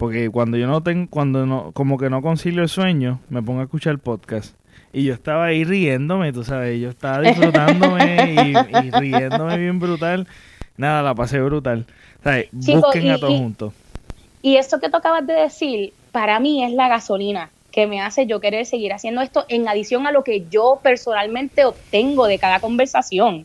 porque cuando yo no tengo, cuando no, como que no concilio el sueño, me pongo a escuchar el podcast. Y yo estaba ahí riéndome, tú sabes, yo estaba disfrutándome y, riéndome bien brutal. Nada, la pasé brutal. ¿Sabes? Busquen a todos juntos. Y esto que tú acabas de decir, para mí es la gasolina que me hace yo querer seguir haciendo esto en adición a lo que yo personalmente obtengo de cada conversación.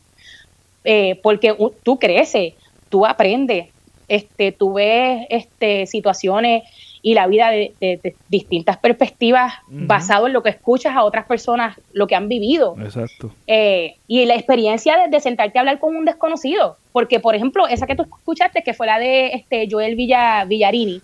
Eh, porque tú creces, tú aprendes, este, tú ves este, situaciones y la vida de, distintas perspectivas basado en lo que escuchas a otras personas, lo que han vivido. Exacto. Eh, y la experiencia de, sentarte a hablar con un desconocido. Porque, por ejemplo, esa que tú escuchaste, que fue la de este Joel Villa, Villarini,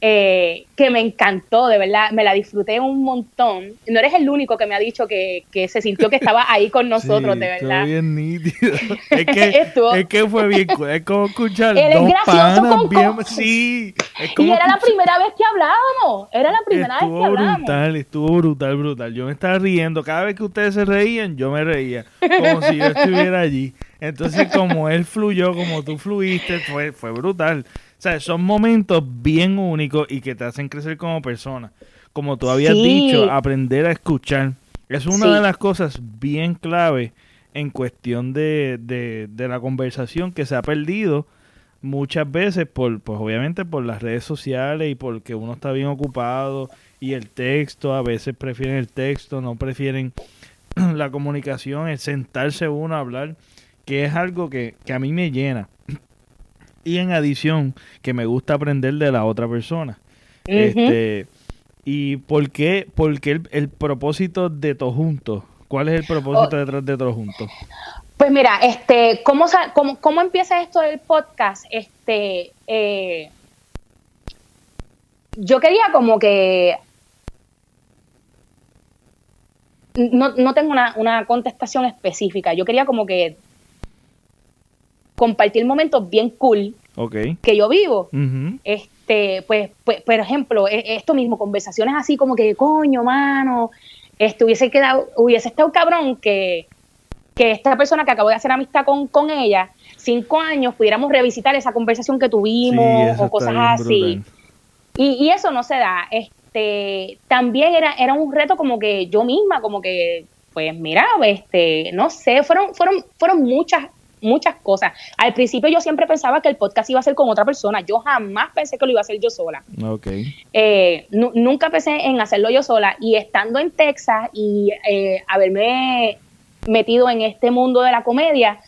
eh, que me encantó, de verdad, me la disfruté un montón. No eres el único que me ha dicho que, que se sintió que estaba ahí con nosotros, de verdad. bien nítido. Es que, es que fue bien, es como escuchar Él dos gracioso con bien, sí. Es Y era la primera vez que hablábamos, era la primera vez que Estuvo hablábamos. brutal, estuvo brutal, brutal. Yo me estaba riendo. Cada vez que ustedes se reían, yo me reía. Como si yo estuviera allí. Entonces, como él fluyó, como tú fluiste, fue, fue brutal. O sea, son momentos bien únicos y que te hacen crecer como persona. Como tú habías Sí. dicho, aprender a escuchar. Es una Sí. de las cosas bien clave en cuestión de, de, de la conversación que se ha perdido muchas veces por, pues obviamente por las redes sociales y porque uno está bien ocupado y el texto, a veces prefieren el texto, no prefieren la comunicación, el sentarse uno a hablar, que es algo que, que a mí me llena. Y en adición, que me gusta aprender de la otra persona. Este, ¿Y por qué, por qué el, el propósito de todos juntos? ¿Cuál es el propósito Oh. detrás de todos juntos? Pues mira, este, ¿cómo, cómo, cómo empieza esto del podcast? Este, eh, yo quería como que no, no tengo una, una contestación específica. Yo quería como que compartir momentos bien cool Ok. que yo vivo. Este, pues, pues, por ejemplo, e- esto mismo, conversaciones así como que, coño, mano, este, hubiese quedado, hubiese estado cabrón que, que esta persona que acabo de hacer amistad con, con ella, cinco años, pudiéramos revisitar esa conversación que tuvimos Sí, o cosas así. Y, y eso no se da. Este, también era, era un reto como que yo misma, como que, pues mira, este, no sé, fueron, fueron, fueron muchas, muchas cosas. Al principio yo siempre pensaba que el podcast iba a ser con otra persona. Yo jamás pensé que lo iba a hacer yo sola. Ok. Eh, nu- nunca pensé en hacerlo yo sola. Y estando en Texas y eh, haberme metido en este mundo de la comedia,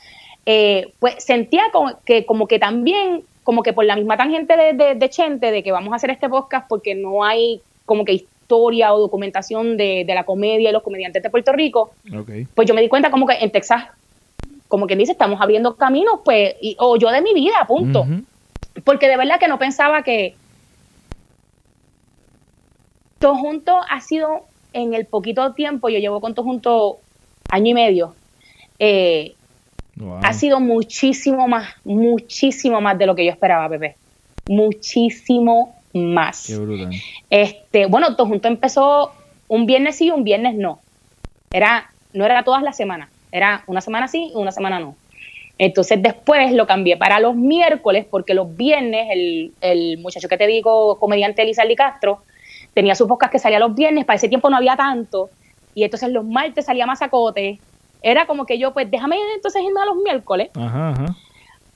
eh, pues sentía como que, como que también, como que por la misma tangente de, de, de Chente, de que vamos a hacer este podcast porque no hay como que historia o documentación de, de la comedia y los comediantes de Puerto Rico, Ok. pues yo me di cuenta como que en Texas, como quien dice, estamos abriendo caminos, pues, y- o yo de mi vida, punto. Porque de verdad que no pensaba que Todo Junto ha sido en el poquito tiempo, yo llevo con Todo Junto año y medio, eh, Wow. ha sido muchísimo más, muchísimo más de lo que yo esperaba, Pepe. Muchísimo más. Qué brutal. Este, bueno, todo junto empezó un viernes sí, un viernes no. Era, no era todas las semanas, era una semana sí, una semana no. Entonces después lo cambié para los miércoles, porque los viernes el, el muchacho que te digo, comediante Elizalde Castro, tenía sus podcast que salía los viernes, para ese tiempo no había tanto, y entonces los martes salía Mazacote. Era como que yo, pues déjame entonces irme a los miércoles. Ajá, ajá.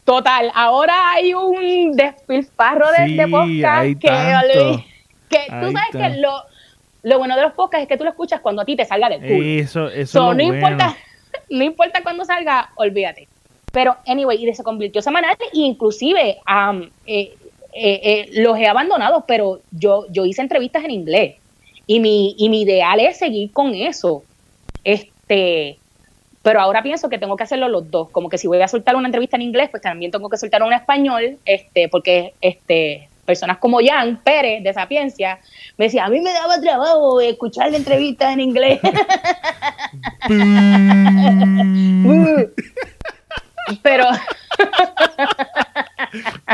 Total, ahora hay un despilfarro de, de Sí, podcast que, tanto. que tú Hay sabes que lo, lo bueno de los podcasts es que tú lo escuchas cuando a ti te salga del culo. Eso, eso So, es no lo bueno. importa, no importa cuándo salga, olvídate. Pero anyway, y se convirtió semanal, e inclusive eh, eh, eh, los he abandonado, pero yo, yo hice entrevistas en inglés. Y mi, y mi ideal es seguir con eso. Este, pero ahora pienso que tengo que hacerlo los dos. Como que si voy a soltar una entrevista en inglés, pues también tengo que soltar una en español, este, porque este, personas como Jan Pérez de Sapiencia me decía, a mí me daba trabajo escuchar la entrevista en inglés. pero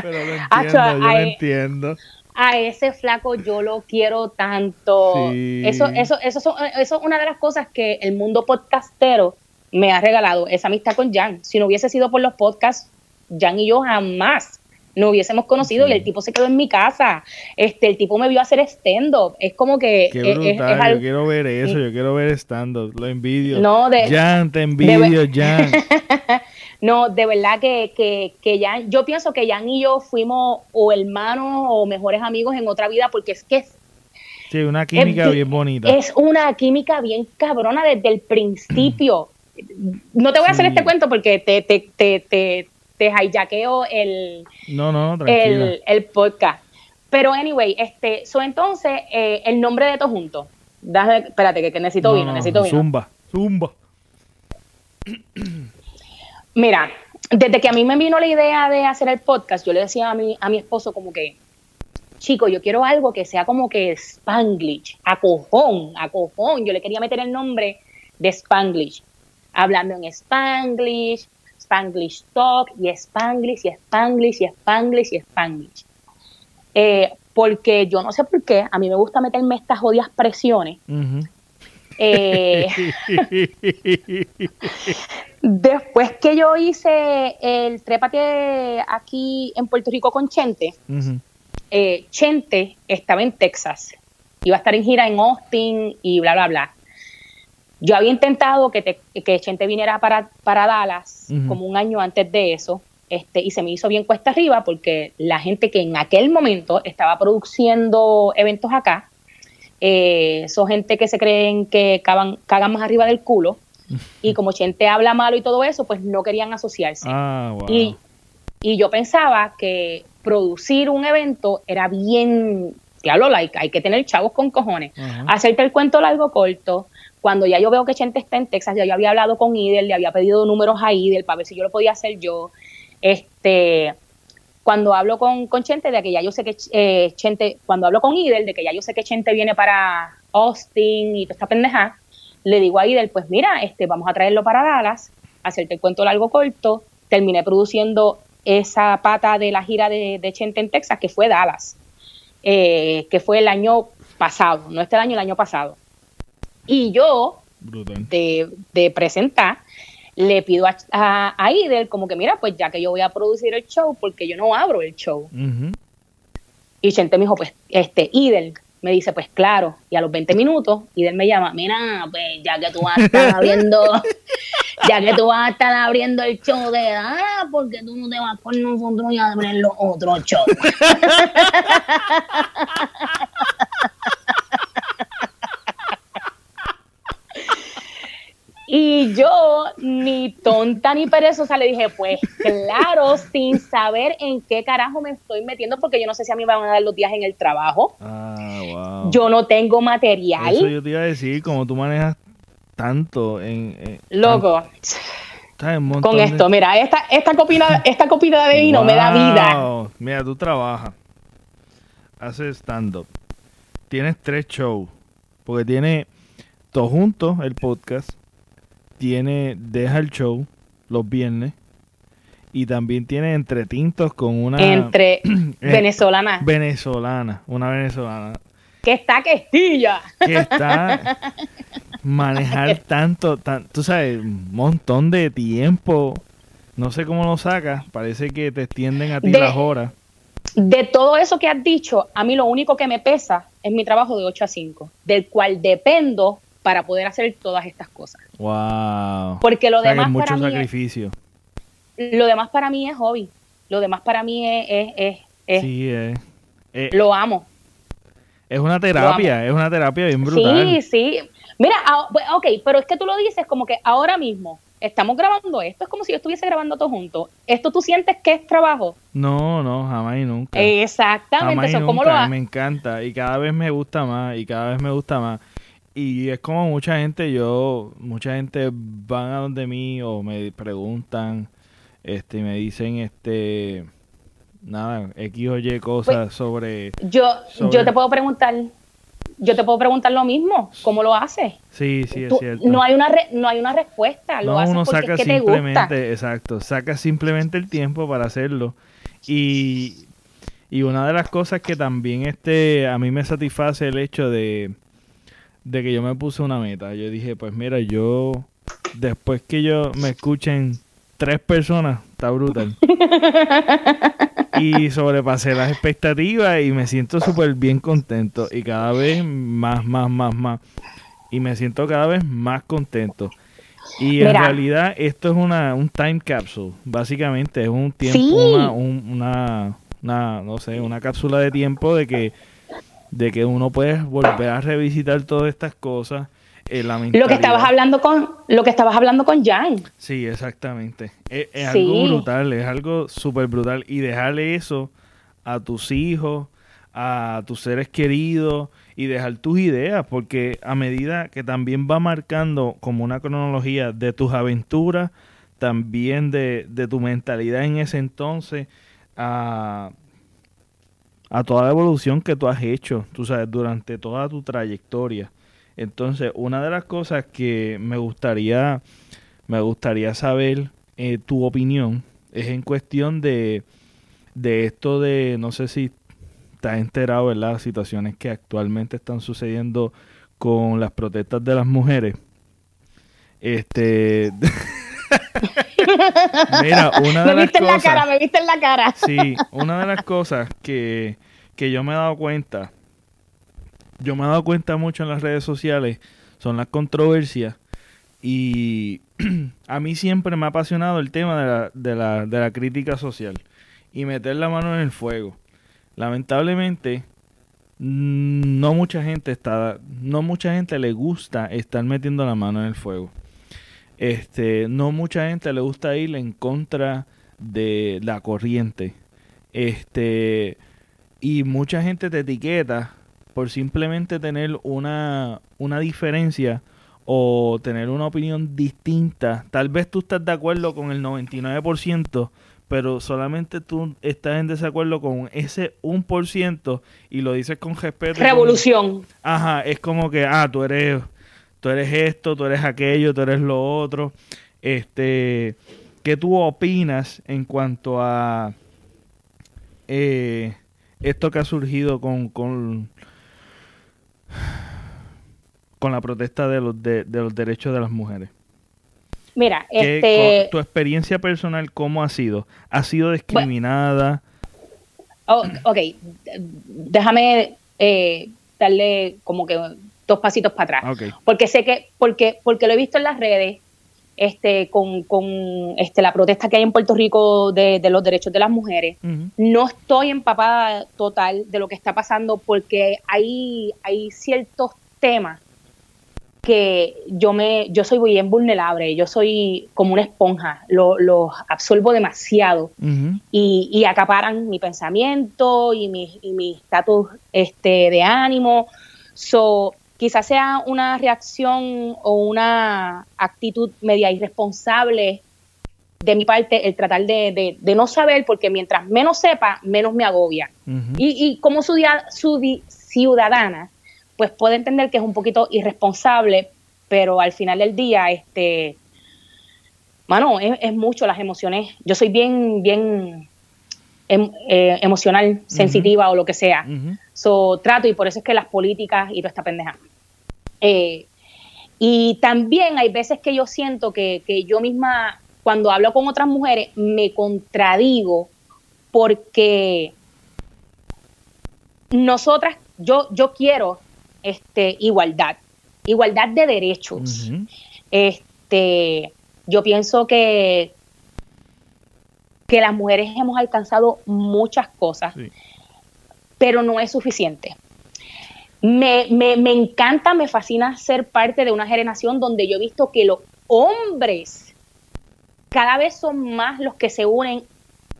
Pero lo Acho, entiendo, lo a ese flaco yo lo quiero tanto. Sí. Eso, eso, eso, son- eso es una de las cosas que el mundo podcastero me ha regalado, esa amistad con Jan. Si no hubiese sido por los podcasts, Jan y yo jamás nos hubiésemos conocido Sí. y el tipo se quedó en mi casa. Este, el tipo me vio hacer stand-up. Es como que Qué es- es- es brutal, algo- yo quiero ver eso, yo quiero ver stand-up, lo envidio. No, de- Jan, te envidio, Jan. No, de verdad que, que, que Jan, yo pienso que Jan y yo fuimos o hermanos o mejores amigos en otra vida porque es que es, Sí, una química Es- bien bonita. es una química bien cabrona desde el principio. No te voy a hacer Sí. este cuento porque te, te, te, te, te hijackeo el, No, no, el, el podcast. Pero anyway, este, so entonces, eh, el nombre de todo junto. Espérate, que, que necesito No, vino, no, necesito vino. Zumba, zumba. Mira, desde que a mí me vino la idea de hacer el podcast, yo le decía a mi, a mi esposo como que chico, yo quiero algo que sea como que Spanglish, a cojón, a cojón. Yo le quería meter el nombre de Spanglish, hablando en Spanglish, Spanglish Talk y Spanglish y Spanglish y Spanglish y Spanglish. Eh, porque yo no sé por qué, a mí me gusta meterme estas jodidas presiones. Eh, después que yo hice el trépate aquí en Puerto Rico con Chente, eh, Chente estaba en Texas, iba a estar en gira en Austin y bla, bla, bla. Yo había intentado que, que Chente viniera para, para Dallas como un año antes de eso, este, y se me hizo bien cuesta arriba porque la gente que en aquel momento estaba produciendo eventos acá, eh, son gente que se creen que cagan, cagan más arriba del culo, y como gente habla malo y todo eso, pues no querían asociarse. Ah, y, y yo pensaba que producir un evento era bien, claro, like, hay que tener chavos con cojones. Hacerte el cuento largo corto, cuando ya yo veo que Chente está en Texas, ya yo había hablado con Idel, le había pedido números a Idel para ver si yo lo podía hacer yo. Este, cuando hablo con, con Chente de que ya yo sé que eh, Chente, cuando hablo con Idel de que ya yo sé que Chente viene para Austin y toda esta pendeja, le digo a Idel, pues mira, este, vamos a traerlo para Dallas, hacerte el cuento largo corto, terminé produciendo esa pata de la gira de, Chente en Texas, que fue Dallas, eh, que fue el año pasado, no este año, el año pasado. Y yo, de, de, presentar, le pido a, a, Idel como que, mira, pues ya que yo voy a producir el show, porque yo no abro el show. Y Chente me dijo, pues, este, Idel, me dice, pues claro, y a los 20 minutos, Idel me llama, mira, pues ya que tú vas a estar abriendo, ya que tú vas a estar abriendo el show de ah, porque tú no te vas con nosotros y abrir los otros shows. Y yo, ni tonta ni perezosa, le dije, pues claro, sin saber en qué carajo me estoy metiendo, porque yo no sé si a mí me van a dar los días en el trabajo. Ah, wow. Yo no tengo material. Eso yo te iba a decir, como tú manejas tanto en... Loco. con esto, mira, esta, esta, copina, esta copina de vino me da vida. Mira, tú trabajas, haces stand-up, tienes tres shows, porque tiene todo juntos el podcast, tiene Deja el Show los viernes y también tiene Entre Tintos con una... Entre eh, venezolana. Venezolana, una venezolana. Que está questilla. Que está manejar tanto, tú sabes, un montón de tiempo. No sé cómo lo sacas, parece que te extienden a ti las horas. De todo eso que has dicho, a mí lo único que me pesa es mi trabajo de 8 a 5, del cual dependo para poder hacer todas estas cosas. Wow. Porque lo demás mucho para mí sacrificio. Es, lo demás para mí es hobby. Lo demás para mí es, es, es, sí, es eh, lo amo. Es una terapia, es una terapia bien brutal. Sí, sí. Mira, pues, ok, pero es que tú lo dices como que ahora mismo estamos grabando esto, es como si yo estuviese grabando todo junto. ¿Esto tú sientes que es trabajo? No, no, jamás y nunca. Exactamente, eso, ¿cómo lo Me encanta y cada vez me gusta más y cada vez me gusta más y es como mucha gente, yo, mucha gente van a donde mí o me preguntan, este, me dicen, este, nada, X o Y cosas pues, sobre, yo, yo te puedo preguntar, yo te puedo preguntar lo mismo, ¿cómo lo haces? Sí, sí, es cierto. No hay una no hay una respuesta, lo haces porque saca es que simplemente, te gusta. exacto, saca simplemente el tiempo para hacerlo. Y, y una de las cosas que también este a mí me satisface el hecho de de que yo me puse una meta. Yo dije, pues mira, yo después que yo me escuchen tres personas, está brutal. y sobrepasé las expectativas y me siento súper bien contento. Y cada vez más, más, más, más. Y me siento cada vez más contento. Y en realidad esto es una, un time capsule, básicamente es un tiempo, una, una, una, no sé, una cápsula de tiempo de que de que uno puede volver a revisitar todas estas cosas. Eh, lo que estabas hablando con lo que estabas hablando con Jan. Sí, exactamente. Es, algo brutal, es algo súper brutal y dejarle eso a tus hijos, a tus seres queridos y dejar tus ideas, porque a medida que también va marcando como una cronología de tus aventuras, también de, de tu mentalidad en ese entonces, a a toda la evolución que tú has hecho, tú sabes, durante toda tu trayectoria. Entonces, una de las cosas que me gustaría, me gustaría saber eh, tu opinión es en cuestión de, de esto de, no sé si estás enterado, ¿verdad? Las situaciones que actualmente están sucediendo con las protestas de las mujeres. Este. Mira, una de me viste en la cara, me viste en la cara. sí, una de las cosas que, que yo me he dado cuenta, yo me he dado cuenta mucho en las redes sociales, son las controversias. Y a mí siempre me ha apasionado el tema de la, de la, de la crítica social y meter la mano en el fuego. Lamentablemente, no mucha gente está, no mucha gente le gusta estar metiendo la mano en el fuego. Este, no mucha gente le gusta ir en contra de la corriente. Este, y mucha gente te etiqueta por simplemente tener una, una diferencia o tener una opinión distinta. Tal vez tú estás de acuerdo con el 99%, pero solamente tú estás en desacuerdo con ese 1% y lo dices con respeto. Revolución. ajá, es como que, ah, tú eres tú eres esto, tú eres aquello, tú eres lo otro. Este, ¿qué tú opinas en cuanto a eh, esto que ha surgido con, con, con la protesta de los, de, los derechos de las mujeres? Mira, este... tu experiencia personal, ¿cómo ha sido? ¿Ha sido discriminada? Oh, ok, déjame eh, darle como que dos pasitos para atrás. Porque sé que, porque, porque lo he visto en las redes, este, con, con este, la protesta que hay en Puerto Rico de, los derechos de las mujeres. No estoy empapada total de lo que está pasando porque hay, hay ciertos temas que yo me yo soy bien vulnerable, yo soy como una esponja, los lo absorbo demasiado y, y, acaparan mi pensamiento y mi estatus este, de ánimo. So, quizás sea una reacción o una actitud media irresponsable de mi parte el tratar de, no saber, porque mientras menos sepa, menos me agobia. y, como su, ciudadana, pues puede entender que es un poquito irresponsable, pero al final del día, este, mano, es, mucho las emociones. Yo soy bien, bien em, eh, emocional, sensitiva o lo que sea. So, trato y por eso es que las políticas y toda esta pendeja. Eh, y también hay veces que yo siento que, yo misma, cuando hablo con otras mujeres, me contradigo porque nosotras, yo, yo quiero este, igualdad, igualdad de derechos. Este, yo pienso que, que las mujeres hemos alcanzado muchas cosas, pero no es suficiente. Me, me, me encanta, me fascina ser parte de una generación donde yo he visto que los hombres cada vez son más los que se unen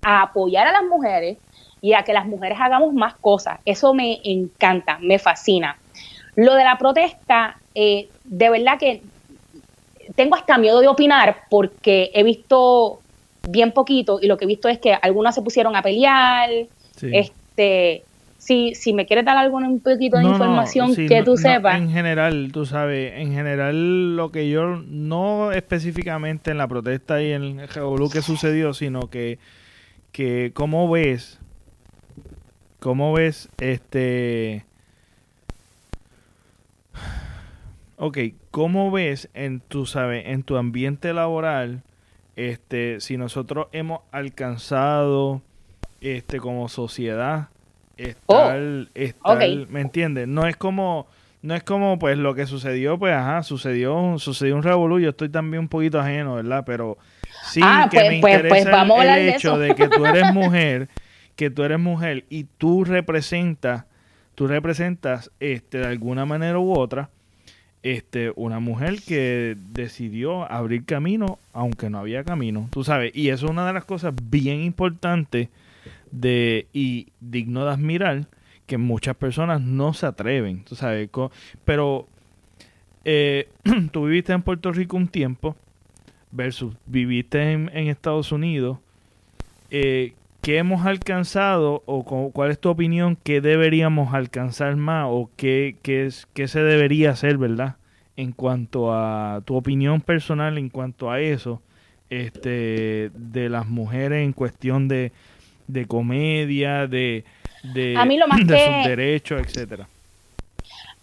a apoyar a las mujeres y a que las mujeres hagamos más cosas. Eso me encanta, me fascina. Lo de la protesta, eh, de verdad que tengo hasta miedo de opinar porque he visto bien poquito y lo que he visto es que algunas se pusieron a pelear, este, si, si me quieres dar algún un poquito de información que tú sepas. en general, tú sabes, en general lo que yo, no específicamente en la protesta y en el revolú que sucedió, sino que, que cómo ves, cómo ves este... Ok, ¿cómo ves en tu, sabes, en tu ambiente laboral, este, si nosotros hemos alcanzado, este, como sociedad, estar, oh, ¿me entiendes? No es como no es como pues lo que sucedió, pues ajá, sucedió sucedió un revolú, yo estoy también un poquito ajeno, ¿verdad? Pero sí ah, que pues, me pues, pues interesa el, hecho de, que tú eres mujer, que tú eres mujer y tú representas tú representas este de alguna manera u otra este una mujer que decidió abrir camino aunque no había camino, tú sabes, y eso es una de las cosas bien importantes de, y digno de admirar que muchas personas no se atreven, tú sabes, pero eh, tú viviste en Puerto Rico un tiempo versus viviste en, Estados Unidos. Eh, ¿qué hemos alcanzado o cuál es tu opinión? ¿Qué deberíamos alcanzar más o qué, qué, es, qué se debería hacer, verdad? En cuanto a tu opinión personal, en cuanto a eso, este, de las mujeres en cuestión de, de comedia, de, de, sus derechos, etcétera.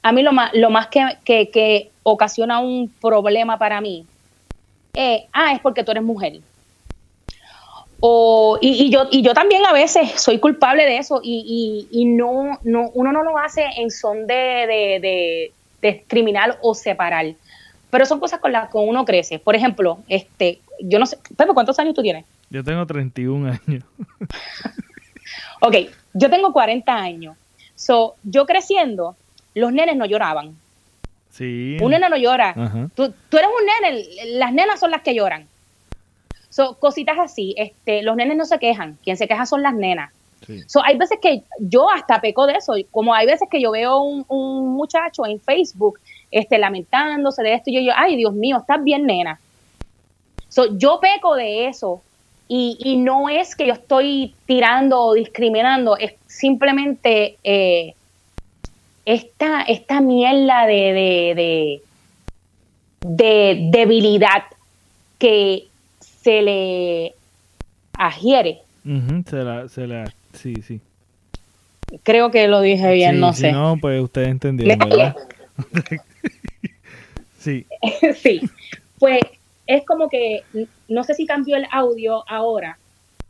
A mí lo más, lo más que, que, que ocasiona un problema para mí es, ah, es porque tú eres mujer. O, y, yo, y yo también a veces soy culpable de eso y, y, no, no, uno no lo hace en son de, de, de, discriminar o separar. Pero son cosas con las que uno crece. Por ejemplo, este, yo no sé, Pepe, ¿cuántos años tú tienes? Yo tengo 31 años. ok, yo tengo 40 años. So, yo creciendo, los nenes no lloraban. Sí. Un nene no llora. Tú, tú, eres un nene, las nenas son las que lloran. So, cositas así, este, los nenes no se quejan, quien se queja son las nenas. So, hay veces que yo hasta peco de eso, como hay veces que yo veo un, un muchacho en Facebook este, lamentándose de esto y yo, yo, ay Dios mío, estás bien nena. So, yo peco de eso y, y, no es que yo estoy tirando o discriminando, es simplemente eh, esta, esta mierda de, de, de, de debilidad que se le adhiere. se la, se la, sí, sí. Creo que lo dije bien, no sé. No, pues ustedes entendieron, ¿verdad? sí. sí. Pues es como que, no sé si cambió el audio ahora,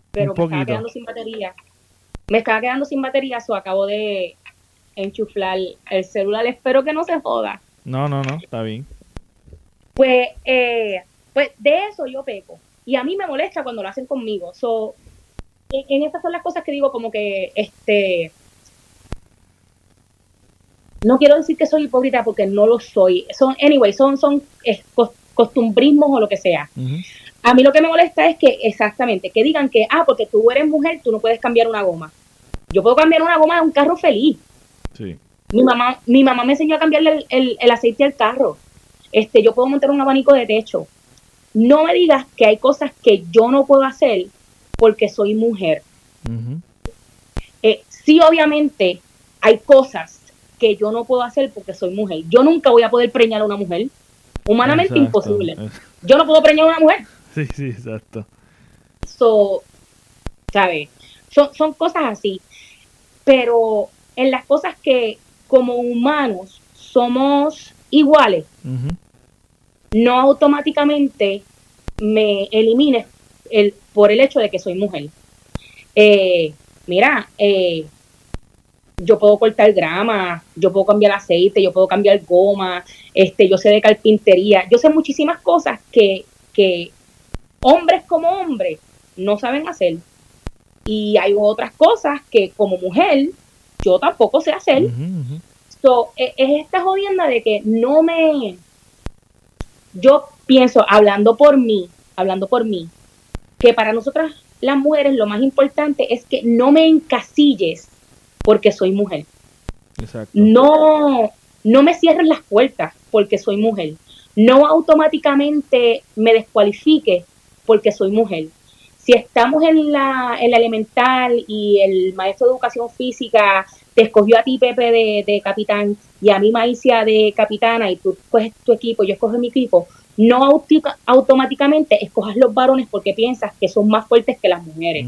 pero me estaba quedando sin batería. Me estaba quedando sin batería, so acabo de enchuflar el celular. Espero que no se joda. No, no, no, está bien. Pues, eh, pues de eso yo peco. Y a mí me molesta cuando lo hacen conmigo. So, en, estas son las cosas que digo como que, este, no quiero decir que soy hipócrita porque no lo soy. Son, anyway, son, son costumbrismos o lo que sea. A mí lo que me molesta es que, exactamente, que digan que, ah, porque tú eres mujer, tú no puedes cambiar una goma. Yo puedo cambiar una goma de un carro feliz. Sí. Mi mamá, mi mamá me enseñó a cambiarle el, el, aceite al carro. Este, yo puedo montar un abanico de techo no me digas que hay cosas que yo no puedo hacer porque soy mujer. Eh, sí, obviamente, hay cosas que yo no puedo hacer porque soy mujer. Yo nunca voy a poder preñar a una mujer. Humanamente imposible. Yo no puedo preñar a una mujer. Sí, sí, exacto. So, ¿sabes? Son, son cosas así. Pero en las cosas que como humanos somos iguales, no automáticamente me elimine el, por el hecho de que soy mujer. Eh, mira, eh, yo puedo cortar grama, yo puedo cambiar aceite, yo puedo cambiar goma, este, yo sé de carpintería, yo sé muchísimas cosas que, que hombres como hombres no saben hacer. Y hay otras cosas que como mujer yo tampoco sé hacer. E, es esta jodienda de que no me, yo pienso, hablando por mí, hablando por mí, que para nosotras las mujeres lo más importante es que no me encasilles porque soy mujer. Exacto. No, no me cierres las puertas porque soy mujer. No automáticamente me descualifique porque soy mujer. Si estamos en la, en la elemental y el maestro de educación física te escogió a ti, Pepe, de, capitán, y a mí, Maicia, de capitana, y tú escoges tu equipo, yo escojo mi equipo, no automáticamente escojas los varones porque piensas que son más fuertes que las mujeres.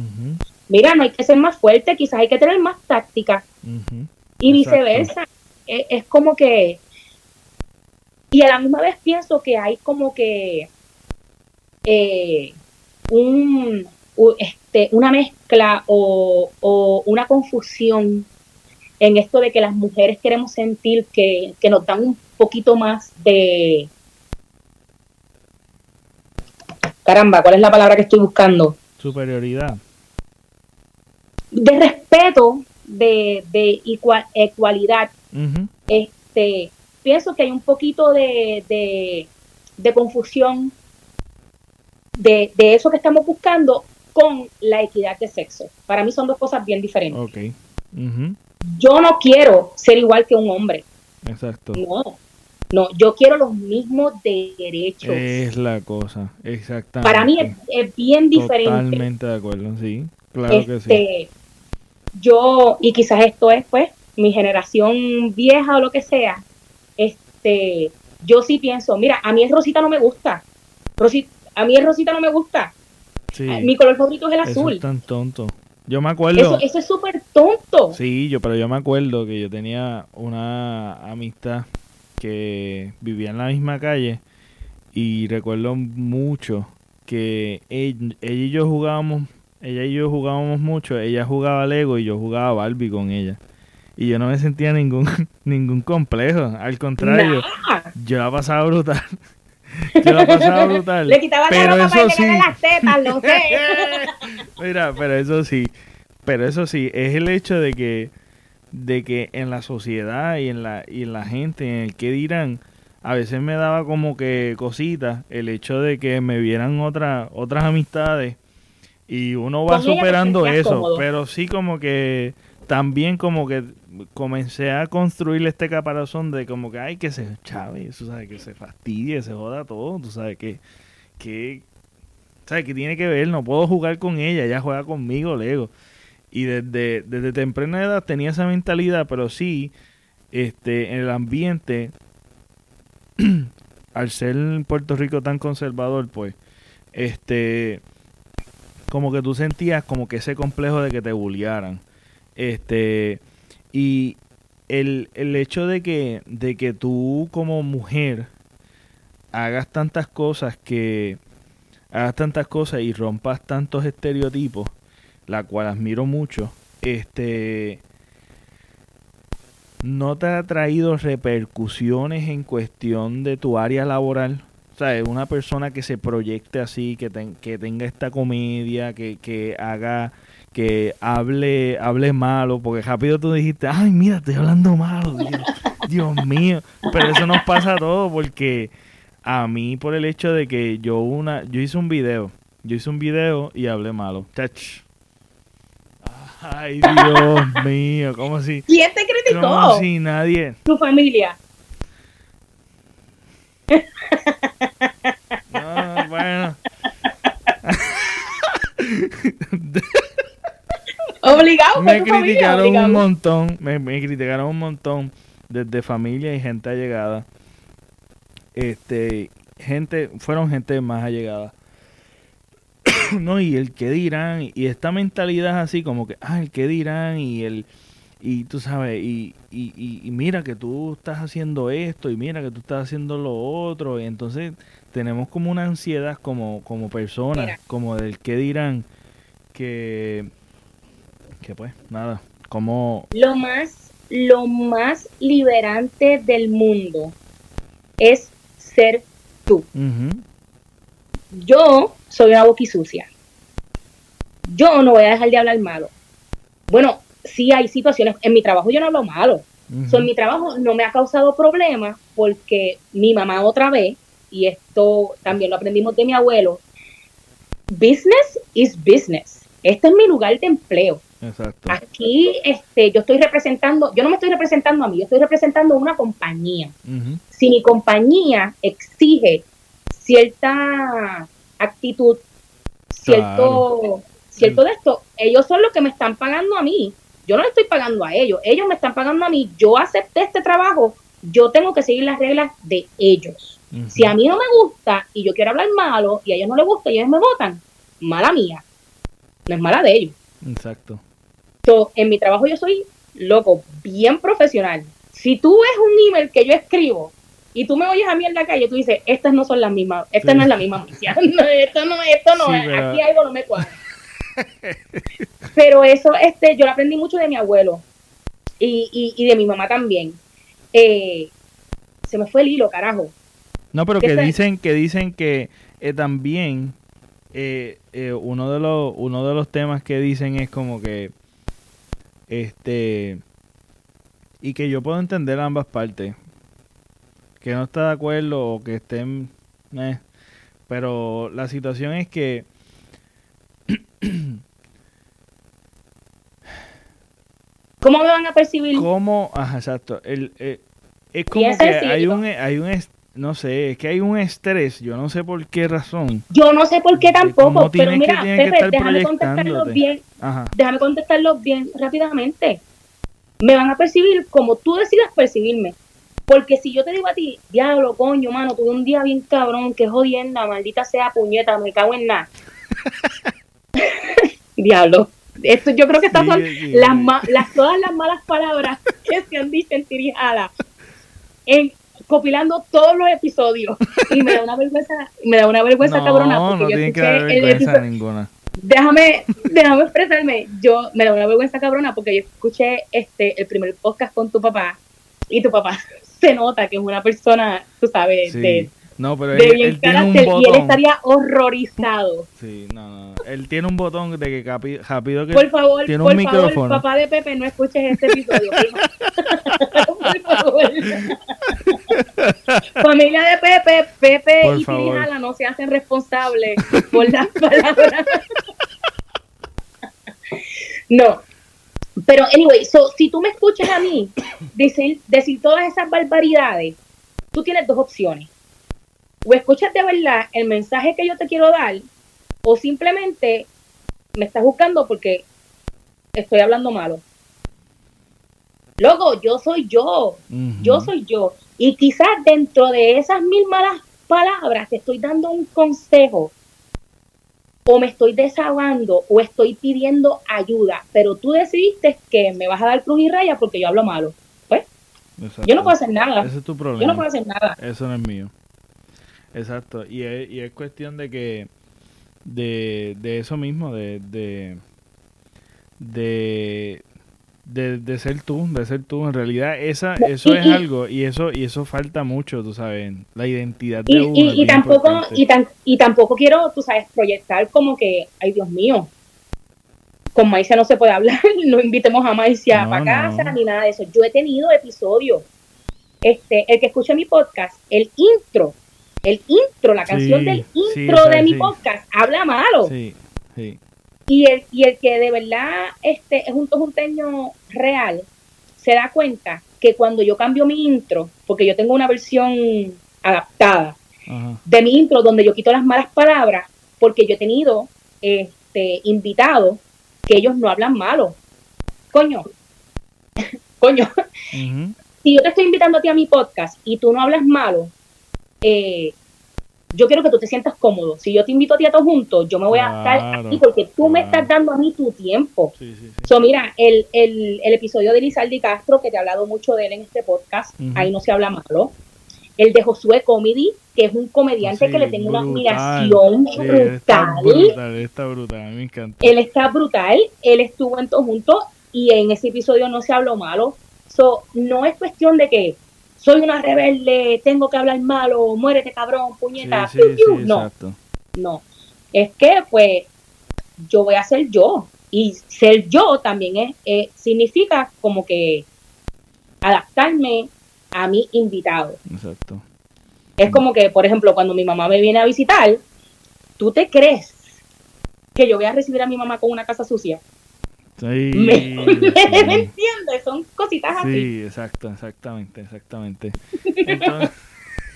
Mira, no hay que ser más fuerte, quizás hay que tener más táctica. Y viceversa. E, es, como que... Y a la misma vez pienso que hay como que eh, un, este, una mezcla o, o una confusión en esto de que las mujeres queremos sentir que, nos dan un poquito más de... Caramba, ¿cuál es la palabra que estoy buscando? Superioridad. De respeto, de, de igualdad. este, pienso que hay un poquito de, de, confusión de, de, eso que estamos buscando con la equidad de sexo. Para mí son dos cosas bien diferentes. Okay yo no quiero ser igual que un hombre. Exacto. No, no, yo quiero los mismos derechos. Es la cosa, exactamente. Para mí es, bien diferente. Totalmente de acuerdo, sí. Claro que sí. Este, yo, y quizás esto es pues mi generación vieja o lo que sea, este, yo sí pienso, mira, a mí el rosita no me gusta. Rosita, a mí el rosita no me gusta. Sí, Mi color favorito es el eso azul. es tan tonto. Yo me acuerdo. Eso, eso es súper tonto. Sí, yo, pero yo me acuerdo que yo tenía una amistad que vivía en la misma calle y recuerdo mucho que ell- ella, y yo jugábamos, ella y yo jugábamos mucho, ella jugaba Lego y yo jugaba Barbie con ella. Y yo no me sentía ningún ningún complejo, al contrario, Nah. yo la pasaba brutal. yo la pasaba brutal. Le quitaba pero la ropa para que sí. las tetas, lo sé. Mira, pero eso sí, pero eso sí, es el hecho de que, de que en la sociedad y en la, y en la gente, en el que dirán, a veces me daba como que cositas el hecho de que me vieran otra, otras amistades y uno va te superando eso, cómodo. pero sí como que también como que comencé a construir este caparazón de como que hay que se chave, eso sabe que se fastidie, se joda todo, tú sabes que, que ¿sabes? que tiene que ver? No puedo jugar con ella, ella juega conmigo, Lego. Y desde, desde temprana edad tenía esa mentalidad, pero sí, este, en el ambiente, al ser Puerto Rico tan conservador, pues, este, como que tú sentías como que ese complejo de que te bullearan. Este, y el, el hecho de que, de que tú como mujer hagas tantas cosas que hagas tantas cosas y rompas tantos estereotipos, la cual admiro mucho, este no te ha traído repercusiones en cuestión de tu área laboral. O sea, una persona que se proyecte así, que, ten- que tenga esta comedia, que, que haga, que hable, hable malo, porque rápido tú dijiste, ay, mira, estoy hablando malo, Dios, Dios mío. Pero eso nos pasa a todos, porque a mí por el hecho de que yo una, yo hice un video, yo hice un video y hablé malo. Chach. Ay, Dios mío, ¿cómo si, ¿Quién te como criticó? si nadie, Tu familia. no, bueno. Obligado. me familia, criticaron un montón, me, me criticaron un montón desde familia y gente allegada. Este, gente, fueron gente más allegada. no, y el que dirán, y esta mentalidad así como que, ah, el que dirán, y el, y tú sabes, y, y, y, y mira que tú estás haciendo esto, y mira que tú estás haciendo lo otro, y entonces tenemos como una ansiedad como, como personas, Mira. como del que dirán, que, que pues, nada, como, Lo más, lo más liberante del mundo es ser tú. Yo soy una boquisucia. Yo no voy a dejar de hablar malo. Bueno, sí hay situaciones. En mi trabajo yo no hablo malo. ujú, So, en mi trabajo no me ha causado problemas porque mi mamá otra vez, y esto también lo aprendimos de mi abuelo, business is business. Este es mi lugar de empleo. Exacto, Aquí este, yo estoy representando, yo no me estoy representando a mí, yo estoy representando una compañía. Si mi compañía exige cierta actitud, cierto, cierto de esto, ellos son los que me están pagando a mí. Yo no le estoy pagando a ellos, ellos me están pagando a mí. Yo acepté este trabajo, yo tengo que seguir las reglas de ellos. Si a mí no me gusta y yo quiero hablar malo y a ellos no les gusta y ellos me votan, mala mía. No es mala de ellos. Exacto. So, en mi trabajo yo soy loco, bien profesional. Si tú ves un email que yo escribo y tú me oyes a mí en la calle, tú dices, estas no son las mismas, esta Sí. no es la misma misia. No, esto no, esto no Sí, es, pero- aquí algo no me cuadra. pero eso, este, yo lo aprendí mucho de mi abuelo y, y, y de mi mamá también. Eh, se me fue el hilo, carajo. No, pero ¿Qué que dicen que dicen que eh, también eh, uno de los uno de los temas que dicen es como que este y que yo puedo entender ambas partes. Que no está de acuerdo o que estén eh, pero la situación es que ¿Cómo me van a percibir? cómo ajá, exacto. El, eh, es como que hay un hay un no sé, es que hay un estrés, yo no sé por qué razón. Yo no sé por qué tampoco, pero que- mira, que Pepe, estar déjame contestarlo bien, Ajá. déjame contestarlo bien rápidamente. Me van a percibir como tú decidas percibirme. Porque si yo te digo a ti, diablo, coño, mano, tuve un día bien cabrón, que jodienda, maldita sea puñeta, me cago en nada. diablo. Esto yo creo que estas Sí, son sí, las, sí. las todas las malas palabras que se han dicho en Tirijala. En copilando todos los episodios. Y me da una vergüenza, me da una vergüenza no, cabrona porque no yo tiene que dar el vergüenza episodio ninguna. déjame, déjame expresarme. Yo me da una vergüenza cabrona porque yo escuché este el primer podcast con tu papá y tu papá se nota que es una persona, tú sabes, Sí. de, No, pero de él, bien él tiene un carácter y él botón. estaría horrorizado. Sí, no, no. Él tiene un botón de que capi- rápido que Por favor, tiene por un favor, micrófono. papá de Pepe, no escuches este episodio. por favor. Familia de Pepe, Pepe Por y. Tirijala no se hacen responsables por las palabras. no. Pero, anyway, so, si tú me escuchas a mí decir, decir todas esas barbaridades, tú tienes dos opciones. O escuchas de verdad el mensaje que yo te quiero dar, o simplemente me estás buscando porque estoy hablando malo. Loco, yo soy yo, yo soy yo. Y quizás dentro de esas mil malas palabras te estoy dando un consejo, o me estoy desahogando, o estoy pidiendo ayuda, pero tú decidiste que me vas a dar cruz y raya porque yo hablo malo. Pues Exacto. yo no puedo hacer nada. Ese es tu problema. Yo no puedo hacer nada. Eso no es mío. Exacto. Y es, y es cuestión de que. De, de eso mismo, de. De, de, de, de ser tú, de ser tú. En realidad, esa, eso Y- es y- algo. Y eso y eso falta mucho, tú sabes. La identidad de Y, uno. y- tampoco y, tan, y tampoco quiero, tú sabes, proyectar como que, ay Dios mío, con Maicia no se puede hablar, no invitemos a Maicia No, para no. casa ni nada de eso. Yo he tenido episodios. Este, el que escuche mi podcast, el intro, el intro, la canción Sí, del sí, intro de mi podcast habla malo. Sí, sí. Y el, y el que de verdad este, es un tojunteño real, se da cuenta que cuando yo cambio mi intro, porque yo tengo una versión adaptada, Ajá. de mi intro donde yo quito las malas palabras porque yo he tenido este invitados que ellos no hablan malo. Coño, coño, si yo te estoy invitando a ti a mi podcast y tú no hablas malo, eh, yo quiero que tú te sientas cómodo. Si yo te invito a ti a todos juntos, yo me voy a estar aquí porque tú me estás dando a mí tu tiempo. Sí, sí, sí. So, mira, el, el, el episodio de Lizardi Castro, que te he hablado mucho de él en este podcast, ahí no se habla malo. El de Josué Comedy, que es un comediante Sí, que le tengo una admiración Sí, él está brutal. él está brutal. Mí me encanta. Él está brutal, él estuvo en todo junto y en ese episodio no se habló malo. So, no es cuestión de que soy una rebelde, tengo que hablar malo, muérete cabrón, puñeta, Sí, piu, sí, piu. sí, no, exacto. no. Es que, pues, yo voy a ser yo. Y ser yo también es, eh, significa como que adaptarme a mi invitado. Exacto. Es como que, por ejemplo, cuando mi mamá me viene a visitar, ¿tú te crees que yo voy a recibir a mi mamá con una casa sucia? Sí, ¿Me. ¿me entiendes? Son cositas así. Sí, exacto, exactamente, exactamente. Entonces,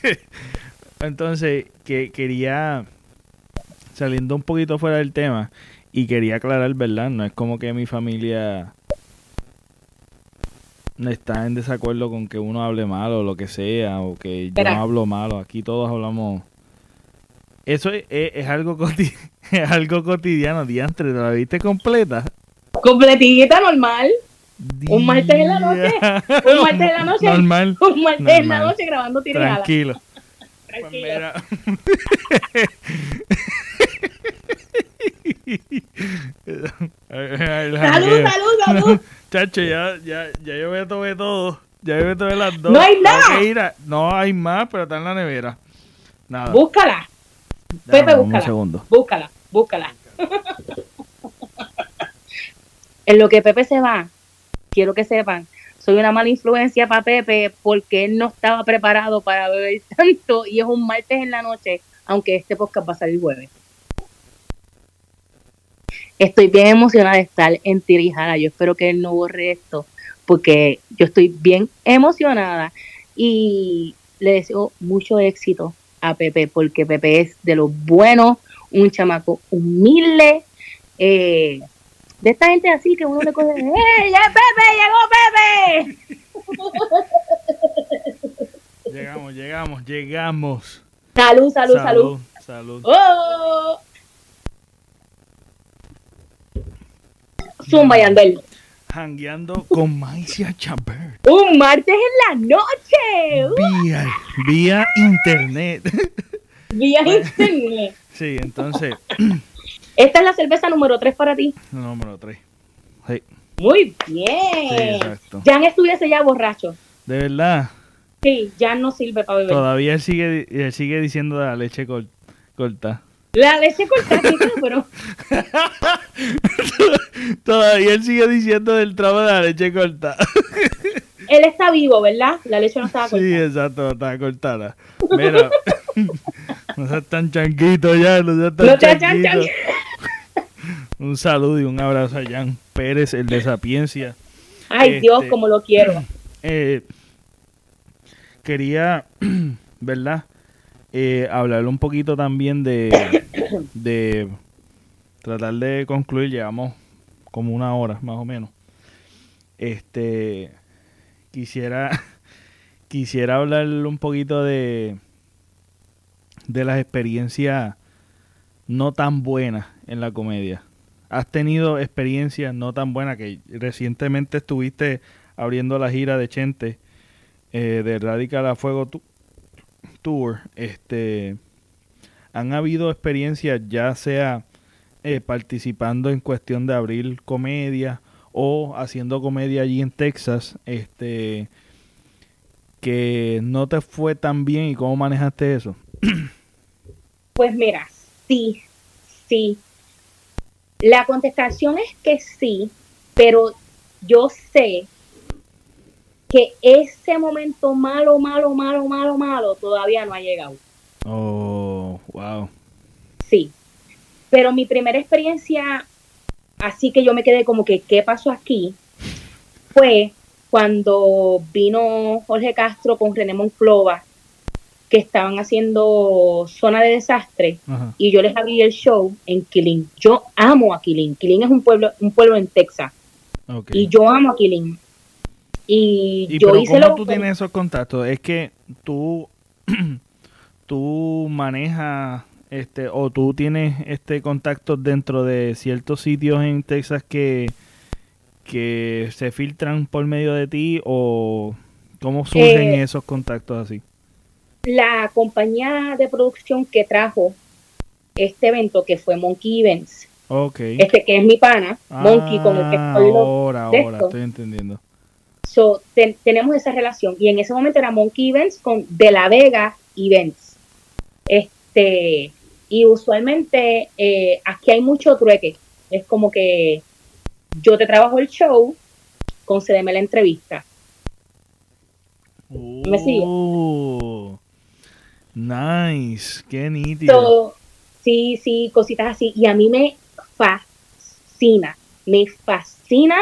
entonces que quería, saliendo un poquito fuera del tema, y quería aclarar, ¿verdad? No es como que mi familia no está en desacuerdo con que uno hable malo o lo que sea, o que yo no hablo malo. Aquí todos hablamos... Eso es, es- es algo, coti- es algo cotidiano, diantre, ¿te la viste completa? Completita, normal. Un martes en la noche, un martes en la noche. Normal. Un martes en la Normal. noche grabando tirada. Tranquilo. Pues Tranquilo. mira. El Salud, salud, salud. Chacho, ya, ya, ya yo me tomé todo. Ya yo me tomé las dos. No hay nada. a- No hay más, pero está en la nevera. Nada. Búscala, Dame Pepe, un búscala. segundo. búscala, búscala. En lo que Pepe se va, quiero que sepan, soy una mala influencia para Pepe porque él no estaba preparado para beber tanto y es un martes en la noche, aunque este podcast va a salir jueves. Estoy bien emocionada de estar en Tirijala. Yo espero que él no borre esto porque yo estoy bien emocionada y le deseo mucho éxito a Pepe, porque Pepe es de los buenos, un chamaco humilde, eh, de esta gente así que uno le coge, ¡eh, ya Pepe, llegó Pepe! llegamos, llegamos, llegamos. Salud, salud, salud. Salud. ¡Oh! Zumba Yandel. Hangueando con Maicia Chambert. Un martes en la noche. Vía, vía internet. Vía internet. Sí, entonces. Esta es la cerveza número 3 para ti. Número 3. Sí. Muy bien. Sí. Jan estuviese ya borracho. De verdad. Sí, ya no sirve para beber. Todavía él sigue, él sigue diciendo de la leche corta. La leche corta, sí, pero. Todavía él sigue diciendo del tramo de la leche corta. él está vivo, ¿verdad? La leche no estaba cortada. Sí, exacto, estaba cortada. Mira, no seas tan chanquito ya, no seas tan No. Un saludo y un abrazo a Jan Pérez, el de Sapiencia. Ay, Dios, Este, como lo quiero. Eh, quería, ¿verdad? Eh, hablarle un poquito también de, de tratar de concluir, llevamos como una hora más o menos. Este, quisiera, quisiera hablarle un poquito de, de las experiencias no tan buenas en la comedia. ¿Has tenido experiencias no tan buenas que recientemente estuviste abriendo la gira de Chente eh, de Radical a Fuego Tour? Este, ¿Han habido experiencias ya sea eh, participando en cuestión de abrir comedia o haciendo comedia allí en Texas? Este, que no te fue tan bien y cómo manejaste eso? Pues mira, sí, sí. La contestación es que sí, pero yo sé que ese momento malo, malo, malo, malo, malo todavía no ha llegado. Oh, wow. Sí. Pero mi primera experiencia, así que yo me quedé como que, ¿qué pasó aquí? Fue cuando vino Jorge Castro con René Monclova, que estaban haciendo Zona de Desastre, Ajá. y yo les abrí el show en Killeen. Yo amo a Killeen. Killeen es un pueblo, un pueblo en Texas, y yo amo a Killeen. Y, ¿Y yo pero hice cómo lo tú tienes esos contactos? Es que tú, tú manejas este o tú tienes este contacto dentro de ciertos sitios en Texas que, que se filtran por medio de ti o cómo surgen Eh, esos contactos así. La compañía de producción que trajo este evento, que fue Monkey Events, Ok. este que es mi pana, Monkey, con el que Ah, estoy ahora, de ahora, esto. estoy entendiendo. So, ten- tenemos esa relación. Y en ese momento era Monkey Events con De La Vega Events. Este, y usualmente eh, aquí hay mucho trueque. Es como que yo te trabajo el show, concédeme la entrevista. ¿Me sigue? Nice, qué nítido. So, sí, sí, cositas así. Y a mí me fascina, me fascina.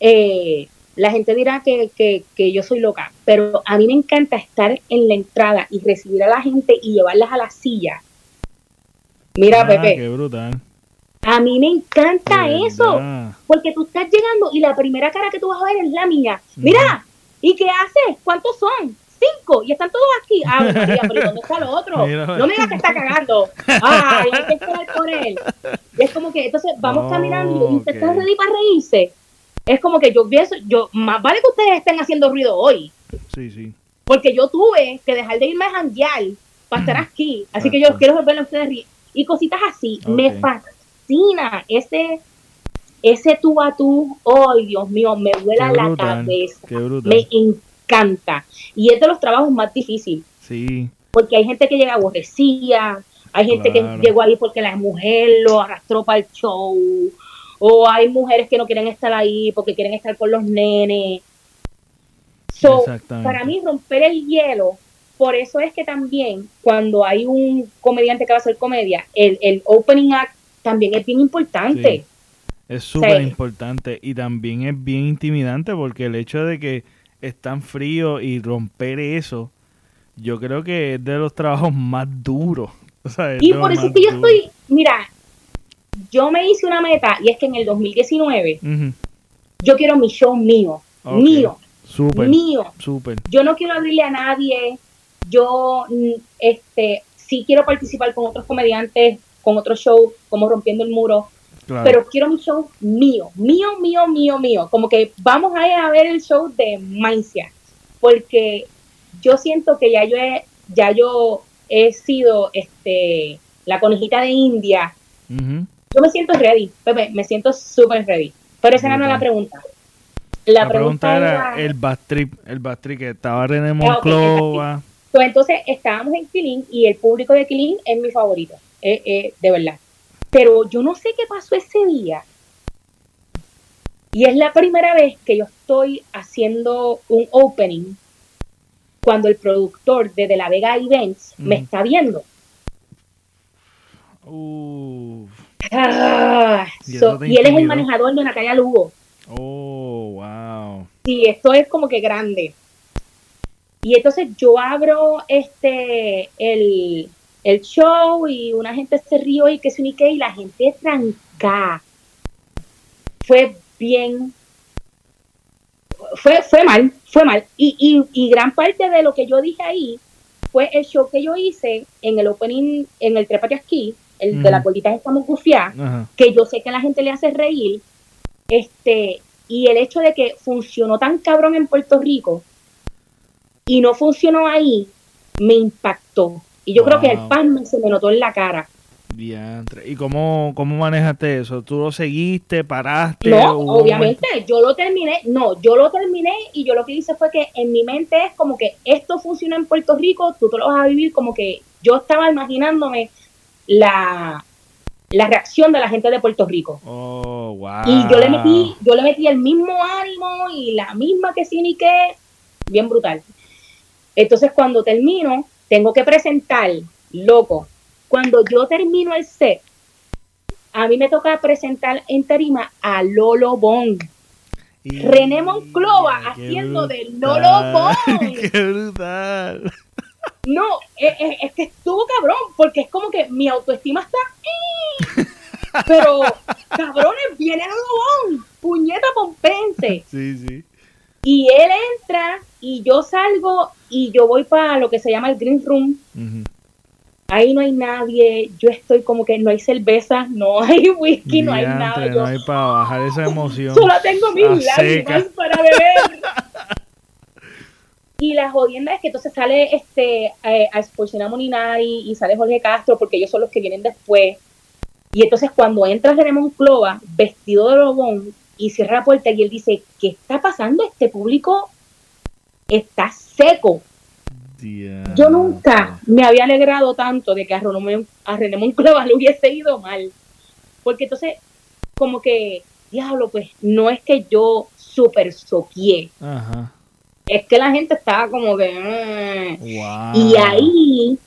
eh, la gente dirá que, que, que yo soy loca, pero a mí me encanta estar en la entrada y recibir a la gente y llevarlas a la silla. Mira, Ah, Pepe, qué brutal. a mí me encanta eso, verdad. porque tú estás llegando y la primera cara que tú vas a ver es la mía. Mira, ¿y qué haces? ¿Cuántos son? Cinco, y están todos aquí. Ah, María, pero ¿y ¿dónde está el otro? No me digas que está cagando. Ay, hay que esperar por él. Y es como que, entonces, vamos Oh, caminando y usted está ready para reírse. Es como que yo pienso, yo, más vale que ustedes estén haciendo ruido hoy, Sí, sí. porque yo tuve que dejar de irme a janguear para estar aquí. Así que yo quiero verlo a ustedes ri- Y cositas así. Me Ok. fascina ese, ese tú a tú. Ay, Dios mío, me vuela la cabeza. Qué brutal. Me encanta. Y es de los trabajos más difíciles, Sí, porque hay gente que llega aborrecida, hay gente Claro. que llegó ahí porque la mujer lo arrastró para el show, o hay mujeres que no quieren estar ahí porque quieren estar con los nenes. So, para mí romper el hielo, por eso es que también cuando hay un comediante que va a hacer comedia, el, el opening act también es bien importante. Sí. Es súper Sí. importante y también es bien intimidante porque el hecho de que es tan frío y romper eso yo creo que es de los trabajos más duros. O sea, es Y por eso es que yo estoy, mira, yo me hice una meta y es que en el 2019 Ujú, yo quiero mi show mío, mío, Súper, mío. súper. Yo no quiero abrirle a nadie. Yo, mm, este, sí quiero participar con otros comediantes, con otros shows, como Rompiendo el Muro, Claro. pero quiero mi show mío, mío, mío, mío, mío. Como que vamos a ir a ver el show de Maincia, porque yo siento que ya yo he, ya yo he sido, este, la conejita de India. Ujú. Yo me siento ready, Pepe, me siento súper ready. Pero esa no era la pregunta. La, La pregunta era era el bad trip, el bad trip que estaba René Ah, Monclova. Pues entonces estábamos en Killing y el público de Killing es mi favorito, eh, eh, de verdad. Pero yo no sé qué pasó ese día. Y es la primera vez que yo estoy haciendo un opening cuando el productor de De La Vega Events me Ujú. está viendo. Ah, ¿Y so- él es el manejador de Natalia Lugo. Oh, wow. Sí, esto es como que grande. Y entonces yo abro este el, el show y una gente se rió y que se unique y la gente tranca. Fue bien. Fue, fue mal, fue mal. Y, y, y gran parte de lo que yo dije ahí fue el show que yo hice en el opening, en el Trépate Aquí, el de Ujú. las gorditas estamos gufiadas Ajá. que yo sé que a la gente le hace reír, este, y el hecho de que funcionó tan cabrón en Puerto Rico y no funcionó ahí, me impactó. Y yo creo que el pan se me notó en la cara. Diantre. ¿Y cómo, cómo manejaste eso? ¿Tú lo seguiste, paraste? No, ¿Hubo un obviamente, yo lo terminé, no, yo lo terminé y yo lo que hice fue que en mi mente es como que esto funciona en Puerto Rico, tú te lo vas a vivir como que yo estaba imaginándome la, la reacción de la gente de Puerto Rico. Oh, wow. Y yo le metí, yo le metí el mismo ánimo y la misma que sí ni que, bien brutal. Entonces cuando termino, tengo que presentar, loco, cuando yo termino el set, a mí me toca presentar en tarima a Lolo Bon. Y- René Monclova haciendo de. Lolo Bon. ¡Qué brutal! No, es, es- es que estuvo cabrón, porque es como que mi autoestima está... ¡eh! Pero, cabrones, viene Lolo Bon, puñeta pompense. Sí, sí. Y él entra y yo salgo y yo voy para lo que se llama el Green Room. Ahí no hay nadie. Yo estoy como que no hay cerveza, no hay whisky, no hay nada. no hay para bajar esa emoción. solo tengo mis lágrimas para beber. Y la jodienda es que entonces sale este eh, a Sportsina Moninari y sale Jorge Castro porque ellos son los que vienen después. Y entonces cuando entra René Monclova vestido de lobón y cierra la puerta y él dice, ¿qué está pasando? Este público está seco. Yo nunca me había alegrado tanto de que a René, a René Monclova le hubiese ido mal. Porque entonces, como que, diablo, pues no es que yo super. Ajá. Es que la gente estaba como que... "Mm". Wow. Y ahí,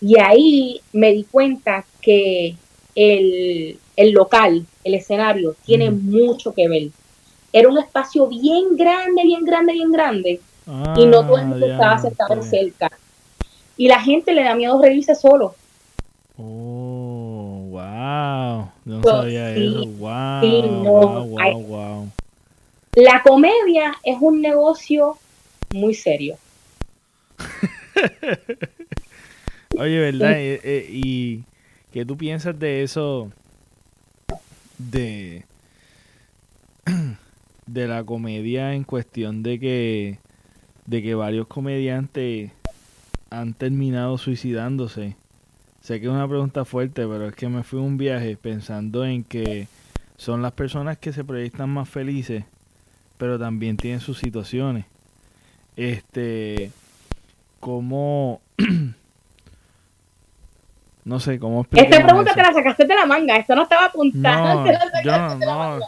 y ahí me di cuenta que el, el local, el escenario, tiene mucho que ver. Era un espacio bien grande, bien grande, bien grande, y no todo el mundo Ah, estaba sentado cerca. Y la gente le da miedo reírse solo. Oh, wow. No So, sabía sí, eso. Wow. sí, no, wow, wow, hay- wow. La comedia es un negocio muy serio. Oye, ¿verdad? Eh, eh, ¿Y qué tú piensas de eso? De, de la comedia en cuestión de que, de que varios comediantes han terminado suicidándose. Sé que es una pregunta fuerte, pero es que me fui un viaje pensando en que son las personas que se proyectan más felices, pero también tienen sus situaciones. Este, cómo no sé cómo Esta pregunta te la sacaste de la manga, esto no estaba apuntada. no, yo no,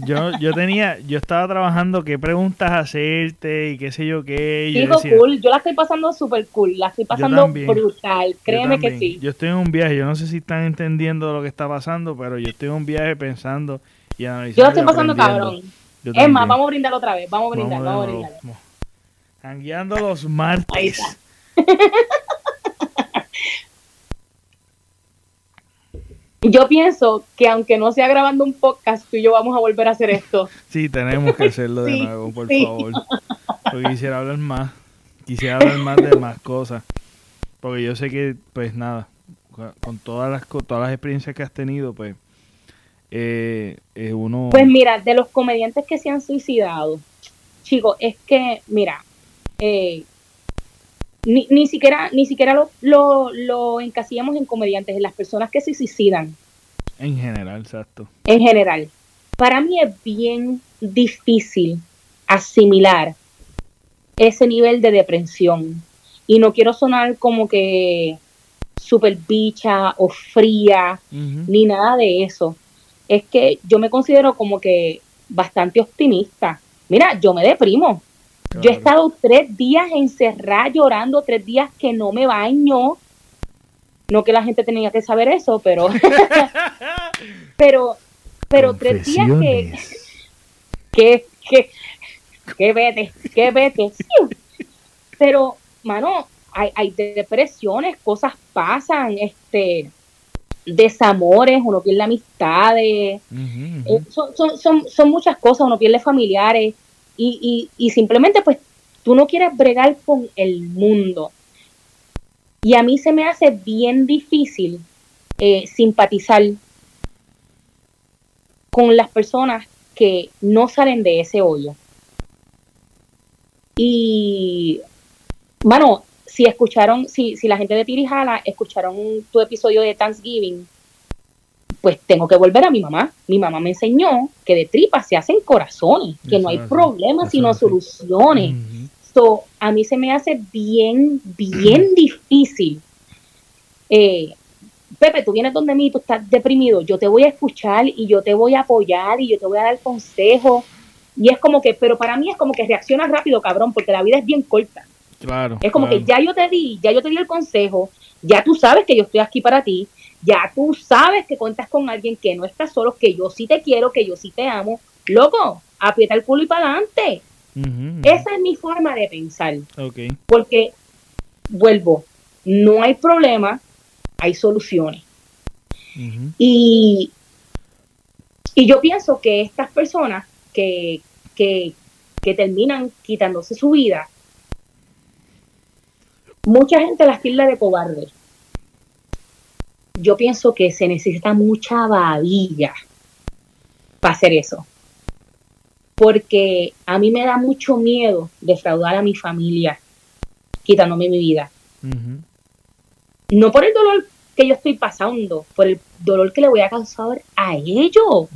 yo, yo tenía, yo estaba trabajando qué preguntas hacerte y qué sé yo qué. yo decía, cool, yo la estoy pasando súper cool, la estoy pasando brutal, créeme que sí. Yo estoy en un viaje, yo no sé si están entendiendo lo que está pasando, pero yo estoy en un viaje pensando y analizando. Yo la estoy pasando cabrón. Es más, vamos a brindar otra vez, vamos a brindar, Vamos vamos a brindar. los Ahí martes. está. yo pienso que aunque no sea grabando un podcast, tú y yo vamos a volver a hacer esto. Sí, tenemos que hacerlo de nuevo, por favor. Porque quisiera hablar más. Quisiera hablar más de más cosas. Porque yo sé que, pues nada, con todas las, con todas las experiencias que has tenido, pues eh, uno... Pues mira, de los comediantes que se han suicidado, chicos, es que, mira, eh, ni, ni siquiera, ni siquiera lo, lo, lo encasillamos en comediantes, en las personas que se suicidan. En general, exacto. En general. Para mí es bien difícil asimilar ese nivel de depresión. Y no quiero sonar como que súper bicha o fría, ni nada de eso. Es que yo me considero como que bastante optimista. Mira, yo me deprimo. Yo he estado tres días encerrada llorando, tres días que no me baño. No que la gente tenía que saber eso, pero. pero, pero tres días que. que, que, que vete, que vete. Pero, mano, hay, hay depresiones, cosas pasan, este desamores, uno pierde amistades, eh, son, son, son, son, muchas cosas, uno pierde familiares, y, y, simplemente pues tú no quieres bregar con el mundo. Y a mí se me hace bien difícil eh, simpatizar con las personas que no salen de ese hoyo. Y, bueno, si escucharon, si, si la gente de Tirijala escucharon tu episodio de Thanksgiving, pues tengo que volver a mi mamá. Mi mamá me enseñó que de tripas se hacen corazones, que no hay problemas sino soluciones. a mí se me hace bien, bien difícil. Eh, Pepe, tú vienes donde mí, tú estás deprimido, yo te voy a escuchar y yo te voy a apoyar y yo te voy a dar consejo. Y es como que, pero para mí es como que reaccionas rápido, cabrón, porque la vida es bien corta. Claro. Es como que ya yo te di, ya yo te di el consejo, ya tú sabes que yo estoy aquí para ti, ya tú sabes que cuentas con alguien que no está solo, que yo sí te quiero, que yo sí te amo. Loco, aprieta el culo y para adelante. Esa es mi forma de pensar. Porque, vuelvo, no hay problema, hay soluciones. y, y yo pienso que estas personas que, que, que terminan quitándose su vida, mucha gente las tilda de cobarde yo pienso que se necesita mucha babilla para hacer eso. Porque a mí me da mucho miedo defraudar a mi familia quitándome mi vida. No por el dolor que yo estoy pasando, por el dolor que le voy a causar a ellos.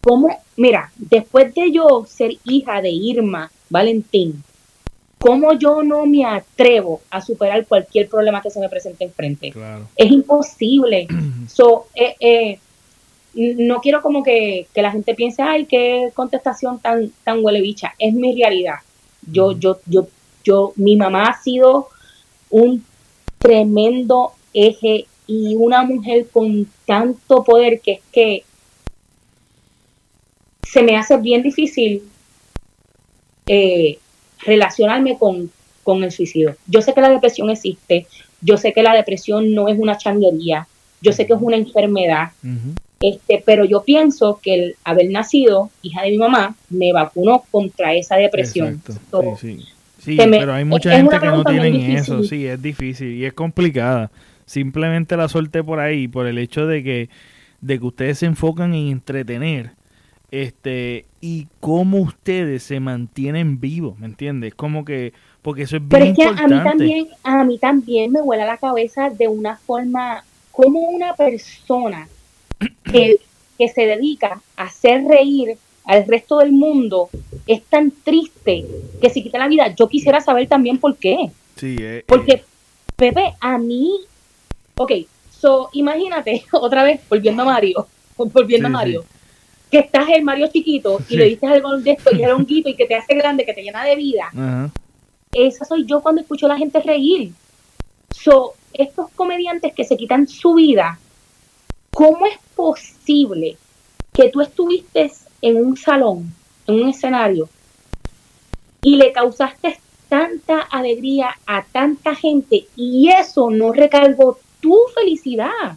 Como, mira, después de yo ser hija de Irma Valentín, ¿cómo yo no me atrevo a superar cualquier problema que se me presente enfrente? Es imposible. so, eh, eh, no quiero como que, la gente piense, ay, qué contestación tan, tan huele bicha. Es mi realidad. Yo, yo, yo, yo, mi mamá ha sido un tremendo eje y una mujer con tanto poder que es que se me hace bien difícil eh, relacionarme con, el suicidio. Yo sé que la depresión existe, yo sé que la depresión no es una changuería, yo sé que es una enfermedad, este, pero yo pienso que el haber nacido hija de mi mamá me vacunó contra esa depresión. sí, sí. pero hay mucha gente que no tiene eso, sí, es difícil y es complicada. Simplemente la suerte por ahí, por el hecho de que, de que ustedes se enfocan en entretener este y cómo ustedes se mantienen vivos, ¿me entiendes? Como que porque eso es bien Pero es que a mí también a mí también me vuela la cabeza de una forma como una persona que, que se dedica a hacer reír al resto del mundo es tan triste que si quita la vida. Yo quisiera saber también por qué. Sí, eh, Porque, eh. Pepe, a mí, ok, so, imagínate, otra vez, volviendo a Mario, volviendo a Mario que estás el Mario chiquito y le dices algo de esto y el honguito y que te hace grande, que te llena de vida. Esa soy yo cuando escucho a la gente reír. So, estos comediantes que se quitan su vida, ¿cómo es posible que tú estuviste en un salón, en un escenario, y le causaste tanta alegría a tanta gente y eso no recargó tu felicidad.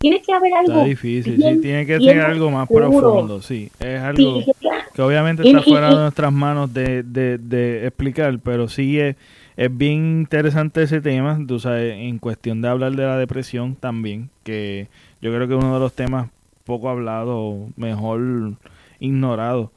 Tiene que haber algo. Está difícil, sí, tiene que ser algo más profundo, sí. Es algo que obviamente está fuera de nuestras manos de, de, de explicar, pero sí es, es bien interesante ese tema, tú sabes, en cuestión de hablar de la depresión también, que yo creo que es uno de los temas poco hablado, mejor ignorado,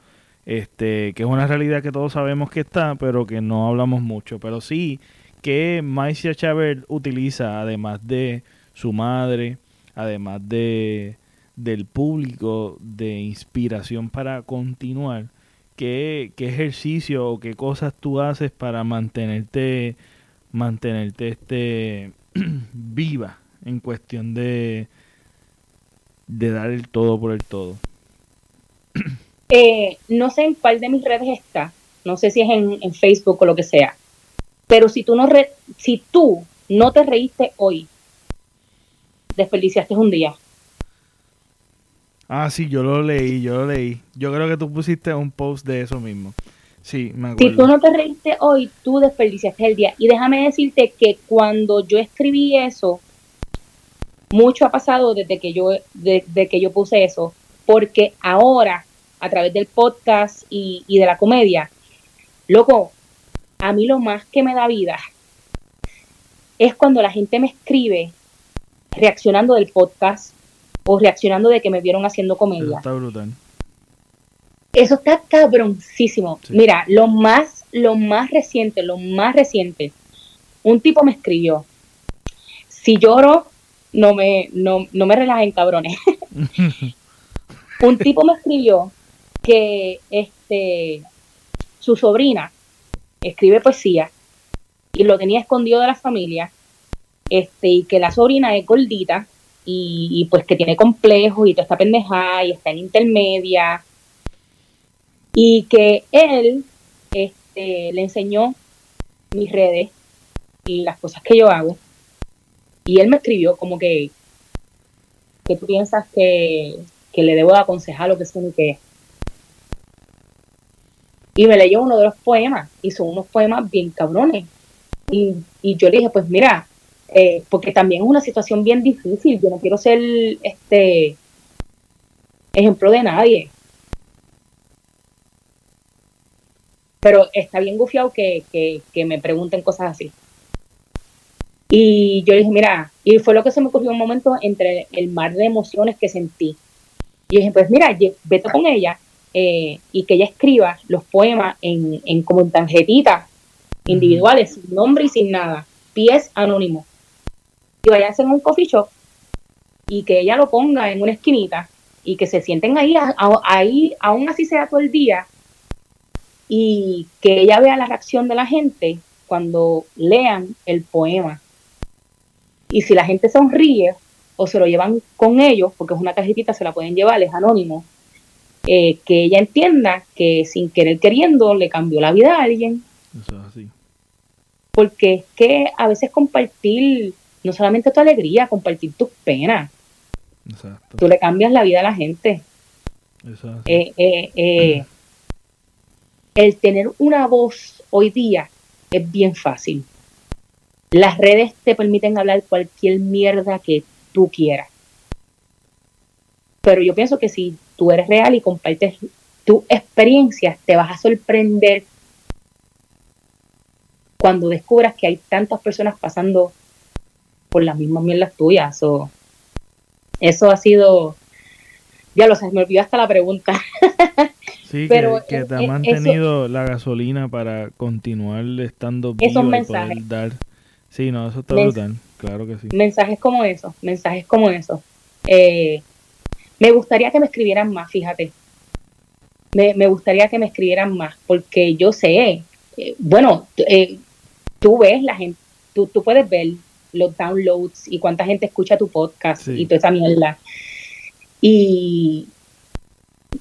este, que es una realidad que todos sabemos que está, pero que no hablamos mucho, pero sí que Maicia Chávez utiliza, además de su madre, además de del público de inspiración para continuar, ¿qué, qué ejercicio o qué cosas tú haces para mantenerte, mantenerte este, viva en cuestión de, de dar el todo por el todo? Eh, no sé en cuál de mis redes está, no sé si es en, en Facebook o lo que sea, pero si tú no, re, si tú no te reíste hoy, desperdiciaste un día. Ah, sí, yo lo leí, yo lo leí. Yo creo que tú pusiste un post de eso mismo. Sí, me acuerdo. Si tú no te reíste hoy, tú desperdiciaste el día. Y déjame decirte que cuando yo escribí eso, mucho ha pasado desde que yo, desde que yo puse eso, porque ahora, a través del podcast y, y de la comedia, loco, a mí lo más que me da vida es cuando la gente me escribe reaccionando del podcast o reaccionando de que me vieron haciendo comedia. Eso está brutal. Eso está cabroncísimo. Mira, lo más, lo más reciente, lo más reciente, un tipo me escribió, si lloro, no me, no, no me relajen, cabrones. un tipo me escribió que este su sobrina escribe poesía y lo tenía escondido de la familia este, y que la sobrina es gordita y, pues que tiene complejos y toda esta pendejada y está en intermedia. Y que él este, le enseñó mis redes y las cosas que yo hago. Y él me escribió como que que tú piensas que, que le debo de aconsejar lo que es ni qué y me leyó uno de los poemas y son unos poemas bien cabrones. Y, y yo le dije pues mira eh, porque también es una situación bien difícil. Yo no quiero ser este ejemplo de nadie. Pero está bien gufiado que, que, me pregunten cosas así. Y yo dije, mira, y fue lo que se me ocurrió un momento entre el mar de emociones que sentí. Y dije, pues mira, vete con ella eh, y que ella escriba los poemas en, en como en tarjetitas individuales, sin nombre y sin nada, pies anónimos y vayan a un coffee shop y que ella lo ponga en una esquinita y que se sienten ahí, ahí aún así sea todo el día y que ella vea la reacción de la gente cuando lean el poema. Y si la gente sonríe o se lo llevan con ellos, porque es una tarjetita, se la pueden llevar, es anónimo, eh, que ella entienda que sin querer queriendo le cambió la vida a alguien. Eso es así. Porque es que a veces compartir no solamente tu alegría, compartir tus penas. Exacto. Tú le cambias la vida a la gente. Exacto. Eh, eh, eh, el tener una voz hoy día es bien fácil. Las redes te permiten hablar cualquier mierda que tú quieras. Pero yo pienso que si tú eres real y compartes tu experiencia, te vas a sorprender cuando descubras que hay tantas personas pasando por las mismas mierdas tuyas. o eso ha sido, ya lo sé, me olvidó hasta la pregunta. Sí, Pero que, te ha mantenido la gasolina para continuar estando vivo esos mensajes. dar. Sí, no, eso está brutal, claro que sí. Mensajes como eso, mensajes como eso. Eh, me gustaría que me escribieran más, fíjate. Me, me gustaría que me escribieran más, porque yo sé, eh, bueno, eh, tú ves la gente, tú, tú puedes ver los downloads y cuánta gente escucha tu podcast y toda esa mierda. Y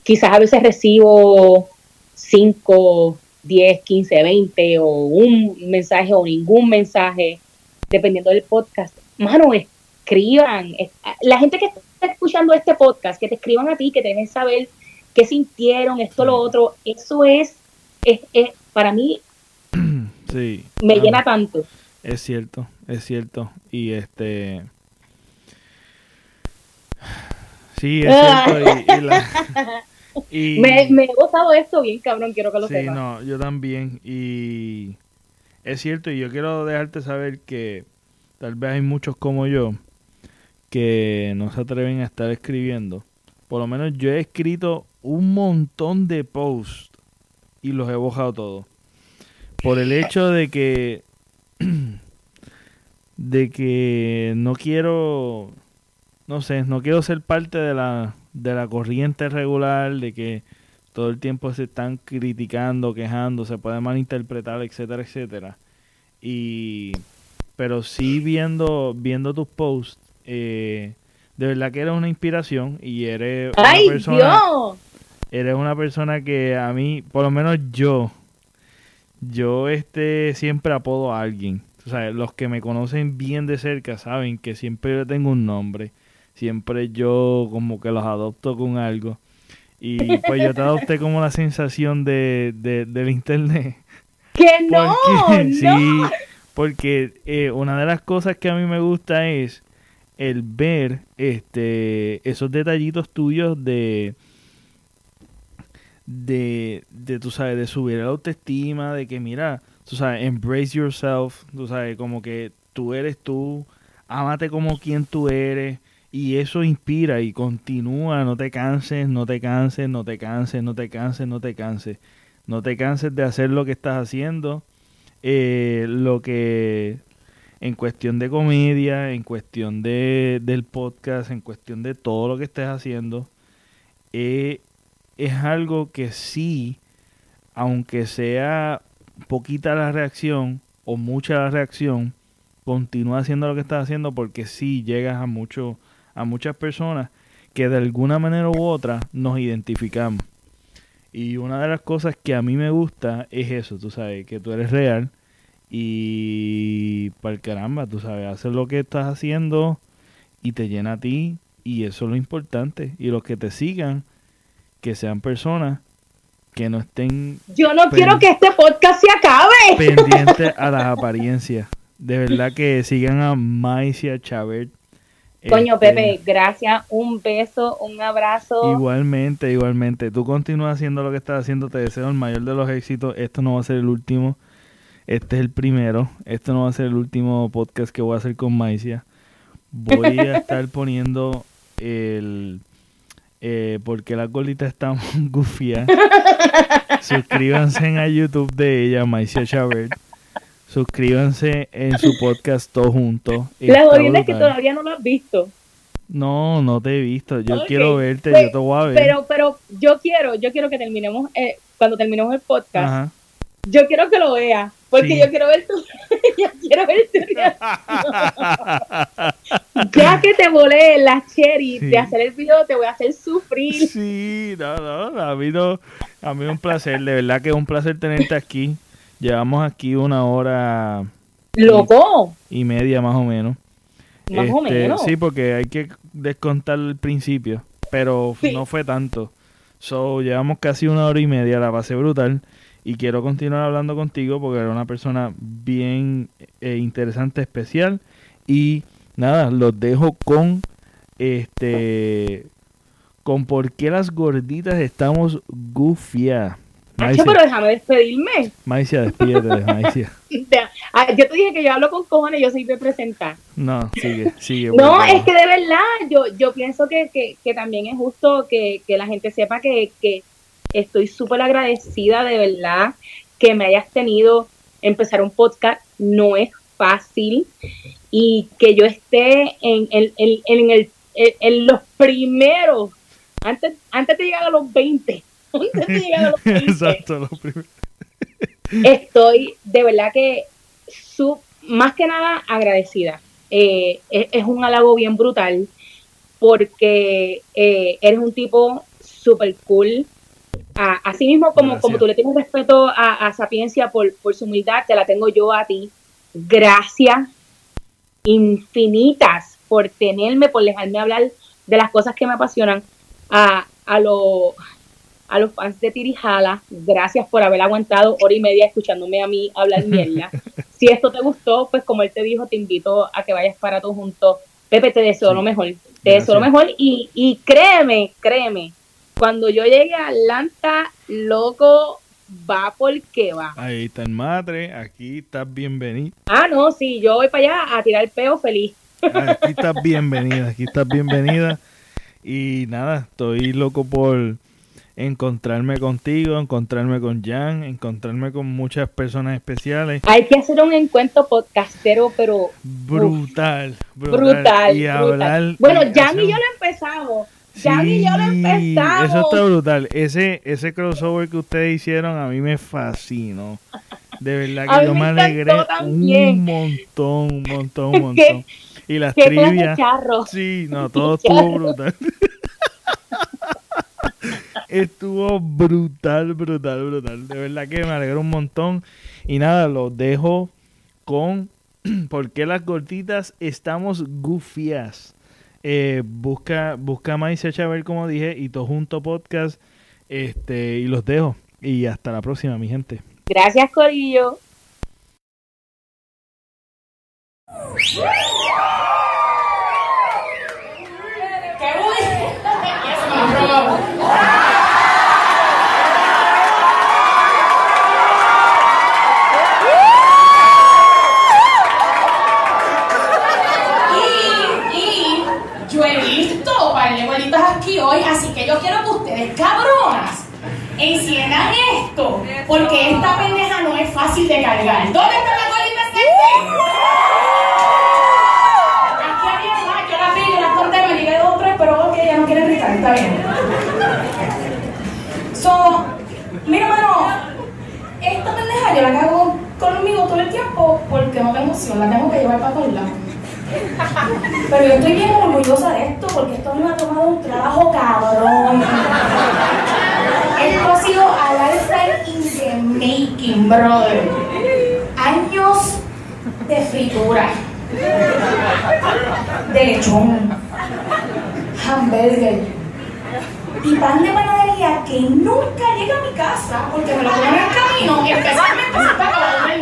quizás a veces recibo 5, 10, 15, 20 o un mensaje o ningún mensaje, dependiendo del podcast. Mano, escriban. La gente que está escuchando este podcast, que te escriban a ti, que te dejen saber qué sintieron, esto, lo otro, eso es, es, para mí Sí. Me llena tanto. Es cierto, es cierto. Y este... Sí, es cierto. Y, la... me, me, he gozado esto bien, cabrón, quiero que lo sí, sepas. no, yo también. Y es cierto, y yo quiero dejarte saber que tal vez hay muchos como yo que no se atreven a estar escribiendo. Por lo menos yo he escrito un montón de posts y los he bajado todos. Por el hecho de que de que no quiero no sé, no quiero ser parte de la de la corriente regular de que todo el tiempo se están criticando, quejando, se puede malinterpretar, etcétera, etcétera. Y pero sí viendo viendo tus posts eh, de verdad que eres una inspiración y eres una ¡Ay, persona Dios! eres una persona que a mí, por lo menos yo, yo este siempre apodo a alguien. O sea, los que me conocen bien de cerca saben que siempre tengo un nombre. Siempre yo como que los adopto con algo. Y pues yo te adopté como la sensación de, de del internet. ¡Que no! Porque- no. Sí, porque eh, una de las cosas que a mí me gusta es el ver este esos detallitos tuyos de de, de tú sabes, de subir la autoestima, de que mira, tú sabes, embrace yourself, tú sabes, como que tú eres tú, ámate como quien tú eres, y eso inspira y continúa, no te canses, no te canses, no te canses, no te canses, no te canses, no te canses de hacer lo que estás haciendo, eh, lo que en cuestión de comedia, en cuestión de, del podcast, en cuestión de todo lo que estés haciendo, eh, es algo que sí, aunque sea poquita la reacción o mucha la reacción, continúa haciendo lo que estás haciendo porque sí llegas a mucho, a muchas personas que de alguna manera u otra nos identificamos. Y una de las cosas que a mí me gusta es eso, tú sabes, que tú eres real y para caramba, tú sabes, haces lo que estás haciendo y te llena a ti y eso es lo importante. Y los que te sigan, que sean personas que no estén Yo no quiero que este podcast se acabe. pendientes a las apariencias. De verdad que sigan a Maicia Chabert. Coño, Este, Pepe, gracias. Un beso, un abrazo. Igualmente, igualmente. Tú continúas haciendo lo que estás haciendo. Te deseo el mayor de los éxitos. Esto no va a ser el último. Este es el primero. Esto no va a ser el último podcast que voy a hacer con Maicia. Voy a estar poniendo el... Eh, porque la colita está gufia. Suscríbanse a YouTube de ella, Maicia Chabert. Suscríbanse en su podcast todos juntos. La jodida es que todavía no lo has visto. No, no te he visto. Yo quiero verte, pues, yo te voy a ver. Pero, pero yo quiero, yo quiero que terminemos, eh, cuando terminemos el podcast, Ajá. yo quiero que lo veas, porque Sí. yo quiero ver tu, yo quiero ver tu reacción. Ya que te volé la cherry Sí. de hacer el video, te voy a hacer sufrir. Sí, no, no, a mí no, a mí es un placer, de verdad que es un placer tenerte aquí. Llevamos aquí una hora Loco, y media más o menos. más o Este, menos. Sí, porque hay que descontar el principio, pero Sí. no fue tanto. So, llevamos casi una hora y media, la pasé brutal y quiero continuar hablando contigo porque eres una persona bien eh, interesante, especial y nada, los dejo con este con por qué las gorditas estamos gufias. Hacho, pero déjame despedirme. Maicia, despídete, Maicia. Ah, yo te dije que yo hablo con cojones, yo soy de presentar. No, sigue, sigue. No, es que de verdad, yo, yo pienso que, que, que también es justo que, que la gente sepa que, que estoy súper agradecida de verdad que me hayas tenido. Empezar un podcast no es fácil y que yo esté en, en, en, en el, en, los primeros, antes, antes de llegar a los 20, antes de llegar a los 20, Exacto, lo primero. estoy de verdad que su, más que nada agradecida. Eh, es, es un halago bien brutal porque eh, eres un tipo súper cool. A- así mismo como, Gracias. como tú le tienes respeto a, a Sapiencia por, por su humildad, te la tengo yo a ti. Gracias infinitas por tenerme, por dejarme hablar de las cosas que me apasionan a, a lo a los fans de Tirijala, gracias por haber aguantado hora y media escuchándome a mí hablar mierda. si esto te gustó, pues como él te dijo, te invito a que vayas para tu junto. Pepe, te deseo lo mejor. Te deseo lo mejor y, y créeme, créeme, cuando yo llegue a Atlanta, loco, va porque va. Ahí está el madre, aquí estás bienvenido. Ah, no, sí, yo voy para allá a tirar el peo feliz. Aquí estás bienvenida, aquí estás bienvenida. Y nada, estoy loco por encontrarme contigo, encontrarme con Jan, encontrarme con muchas personas especiales. Hay que hacer un encuentro podcastero, pero brutal, brutal, y hablar. Bueno, Jan y yo lo empezamos. Jan y yo lo empezamos. Eso está brutal. Ese, ese crossover que ustedes hicieron a mí me fascinó. De verdad que yo me alegré un montón, un montón, un montón. Y las trivias. Sí, no, todo estuvo brutal. estuvo brutal, brutal, brutal. De verdad que me alegro un montón. Y nada, los dejo con ¿Por qué las gorditas estamos gufias? Eh, busca, busca más y echa a ver como dije y todo junto podcast. Este, y los dejo. Y hasta la próxima, mi gente. Gracias, Corillo. hoy, así que yo quiero que ustedes, cabronas, enciendan esto, porque esta pendeja no es fácil de cargar. ¿Dónde está la colita Aquí había más, yo la vi, yo la conté, me llegué dos tres, pero ok, ya no quiere gritar, está bien. So, mira, mano, esta pendeja yo la cago conmigo todo el tiempo porque no tengo opción, la tengo que llevar para todos lados. Pero yo estoy bien orgullosa de esto porque esto me ha tomado un trabajo cabrón. Esto ha sido a lifetime in the making, brother. Años de fritura, de lechón, hamburger y pan de panadería que nunca llega a mi casa porque me lo ponen en el camino, especialmente si está acabado de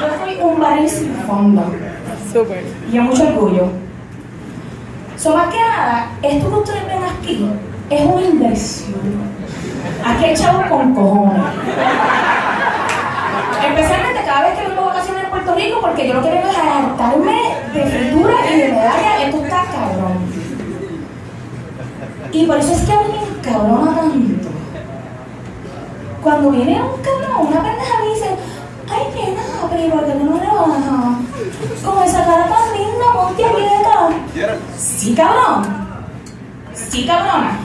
yo soy un barril sin fondo. Súper. Y a mucho orgullo. So, más que nada, esto que ustedes ven aquí es una inversión. Aquí hay chavos con cojones. Especialmente cada vez que vengo a vacaciones en Puerto Rico, porque yo lo que vengo es hartarme de fritura y de medalla. Esto está cabrón. Y por eso es que a mí me encabrona tanto. Cuando viene un cabrón, una pendeja me dice, Ay, nena, pero ¿por qué no le bajas? Con esa cara tan linda, monte aprieta. Sí, cabrón. Sí, cabrona.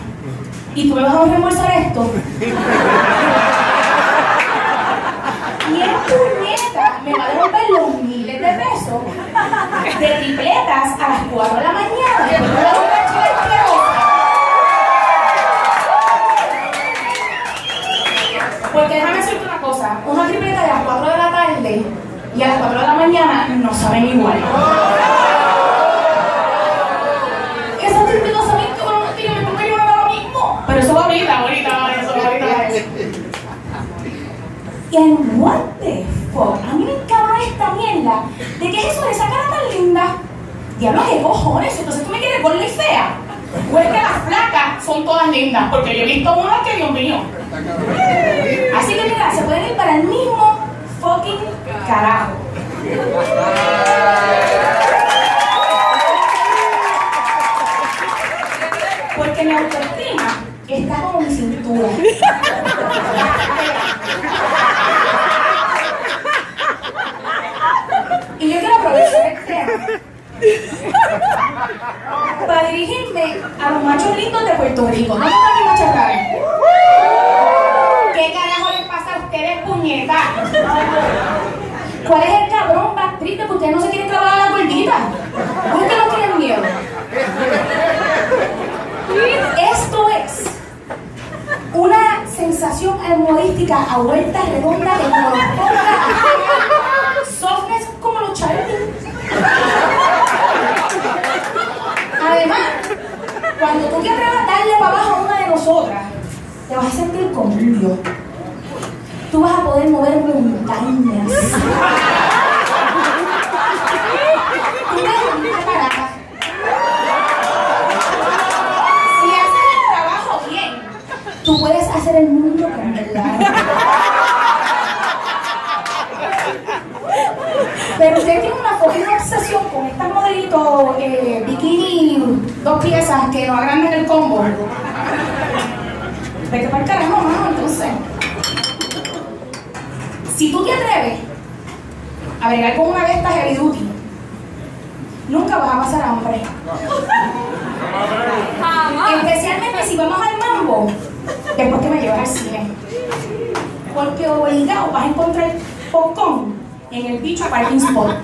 ¿Y tú me vas a reembolsar esto? Y el puñeta me va a devolver los miles de pesos de tripletas a las 4 de la mañana. Porque déjame decirte una cosa, una tripleta de las 4 de la tarde y a las 4 de la mañana no saben igual. Esas tripletas saben que bueno, no tienen me yo no lo mismo. Pero eso va ahorita, ahorita, eso va ahorita. Y en what the fuck, a mí me encanta esta mierda de qué es eso de esa cara tan linda. Diablo, ¿qué cojones? Entonces tú me quieres gorda y fea. O es que las flacas son todas lindas, porque yo he visto una que Dios mío. Así que mira, se pueden ir para el mismo fucking carajo. Porque mi autoestima está como mi cintura. Y yo quiero aprovechar este para dirigirme a los machos lindos de Puerto Rico. ¿Dónde están mis machos ¿Qué carajo les pasa a ustedes, puñetas? ¿Cuál es el cabrón más triste que ustedes no se quieren a la gordita? ¿Por qué no tienen miedo? Esto es una sensación almohadística a vuelta redonda de como los softness como los charlings. Además, cuando tú quieres darle para abajo a una de de nosotras, te Tú vas a poder mover montañas. Tú ves una parada. Si haces el trabajo bien, tú puedes hacer el mundo con verdad. Pero usted tiene una fucking obsesión con estas modelitos eh, bikini, dos piezas que no agrandan el combo. Vete para el carajo, mano, entonces. Si tú te atreves a con una de estas heavy duty, nunca vas a pasar hambre. Especialmente si vamos al mambo, después que me llevas al cine. Porque obligado vas a encontrar popcorn en el bicho parking spot.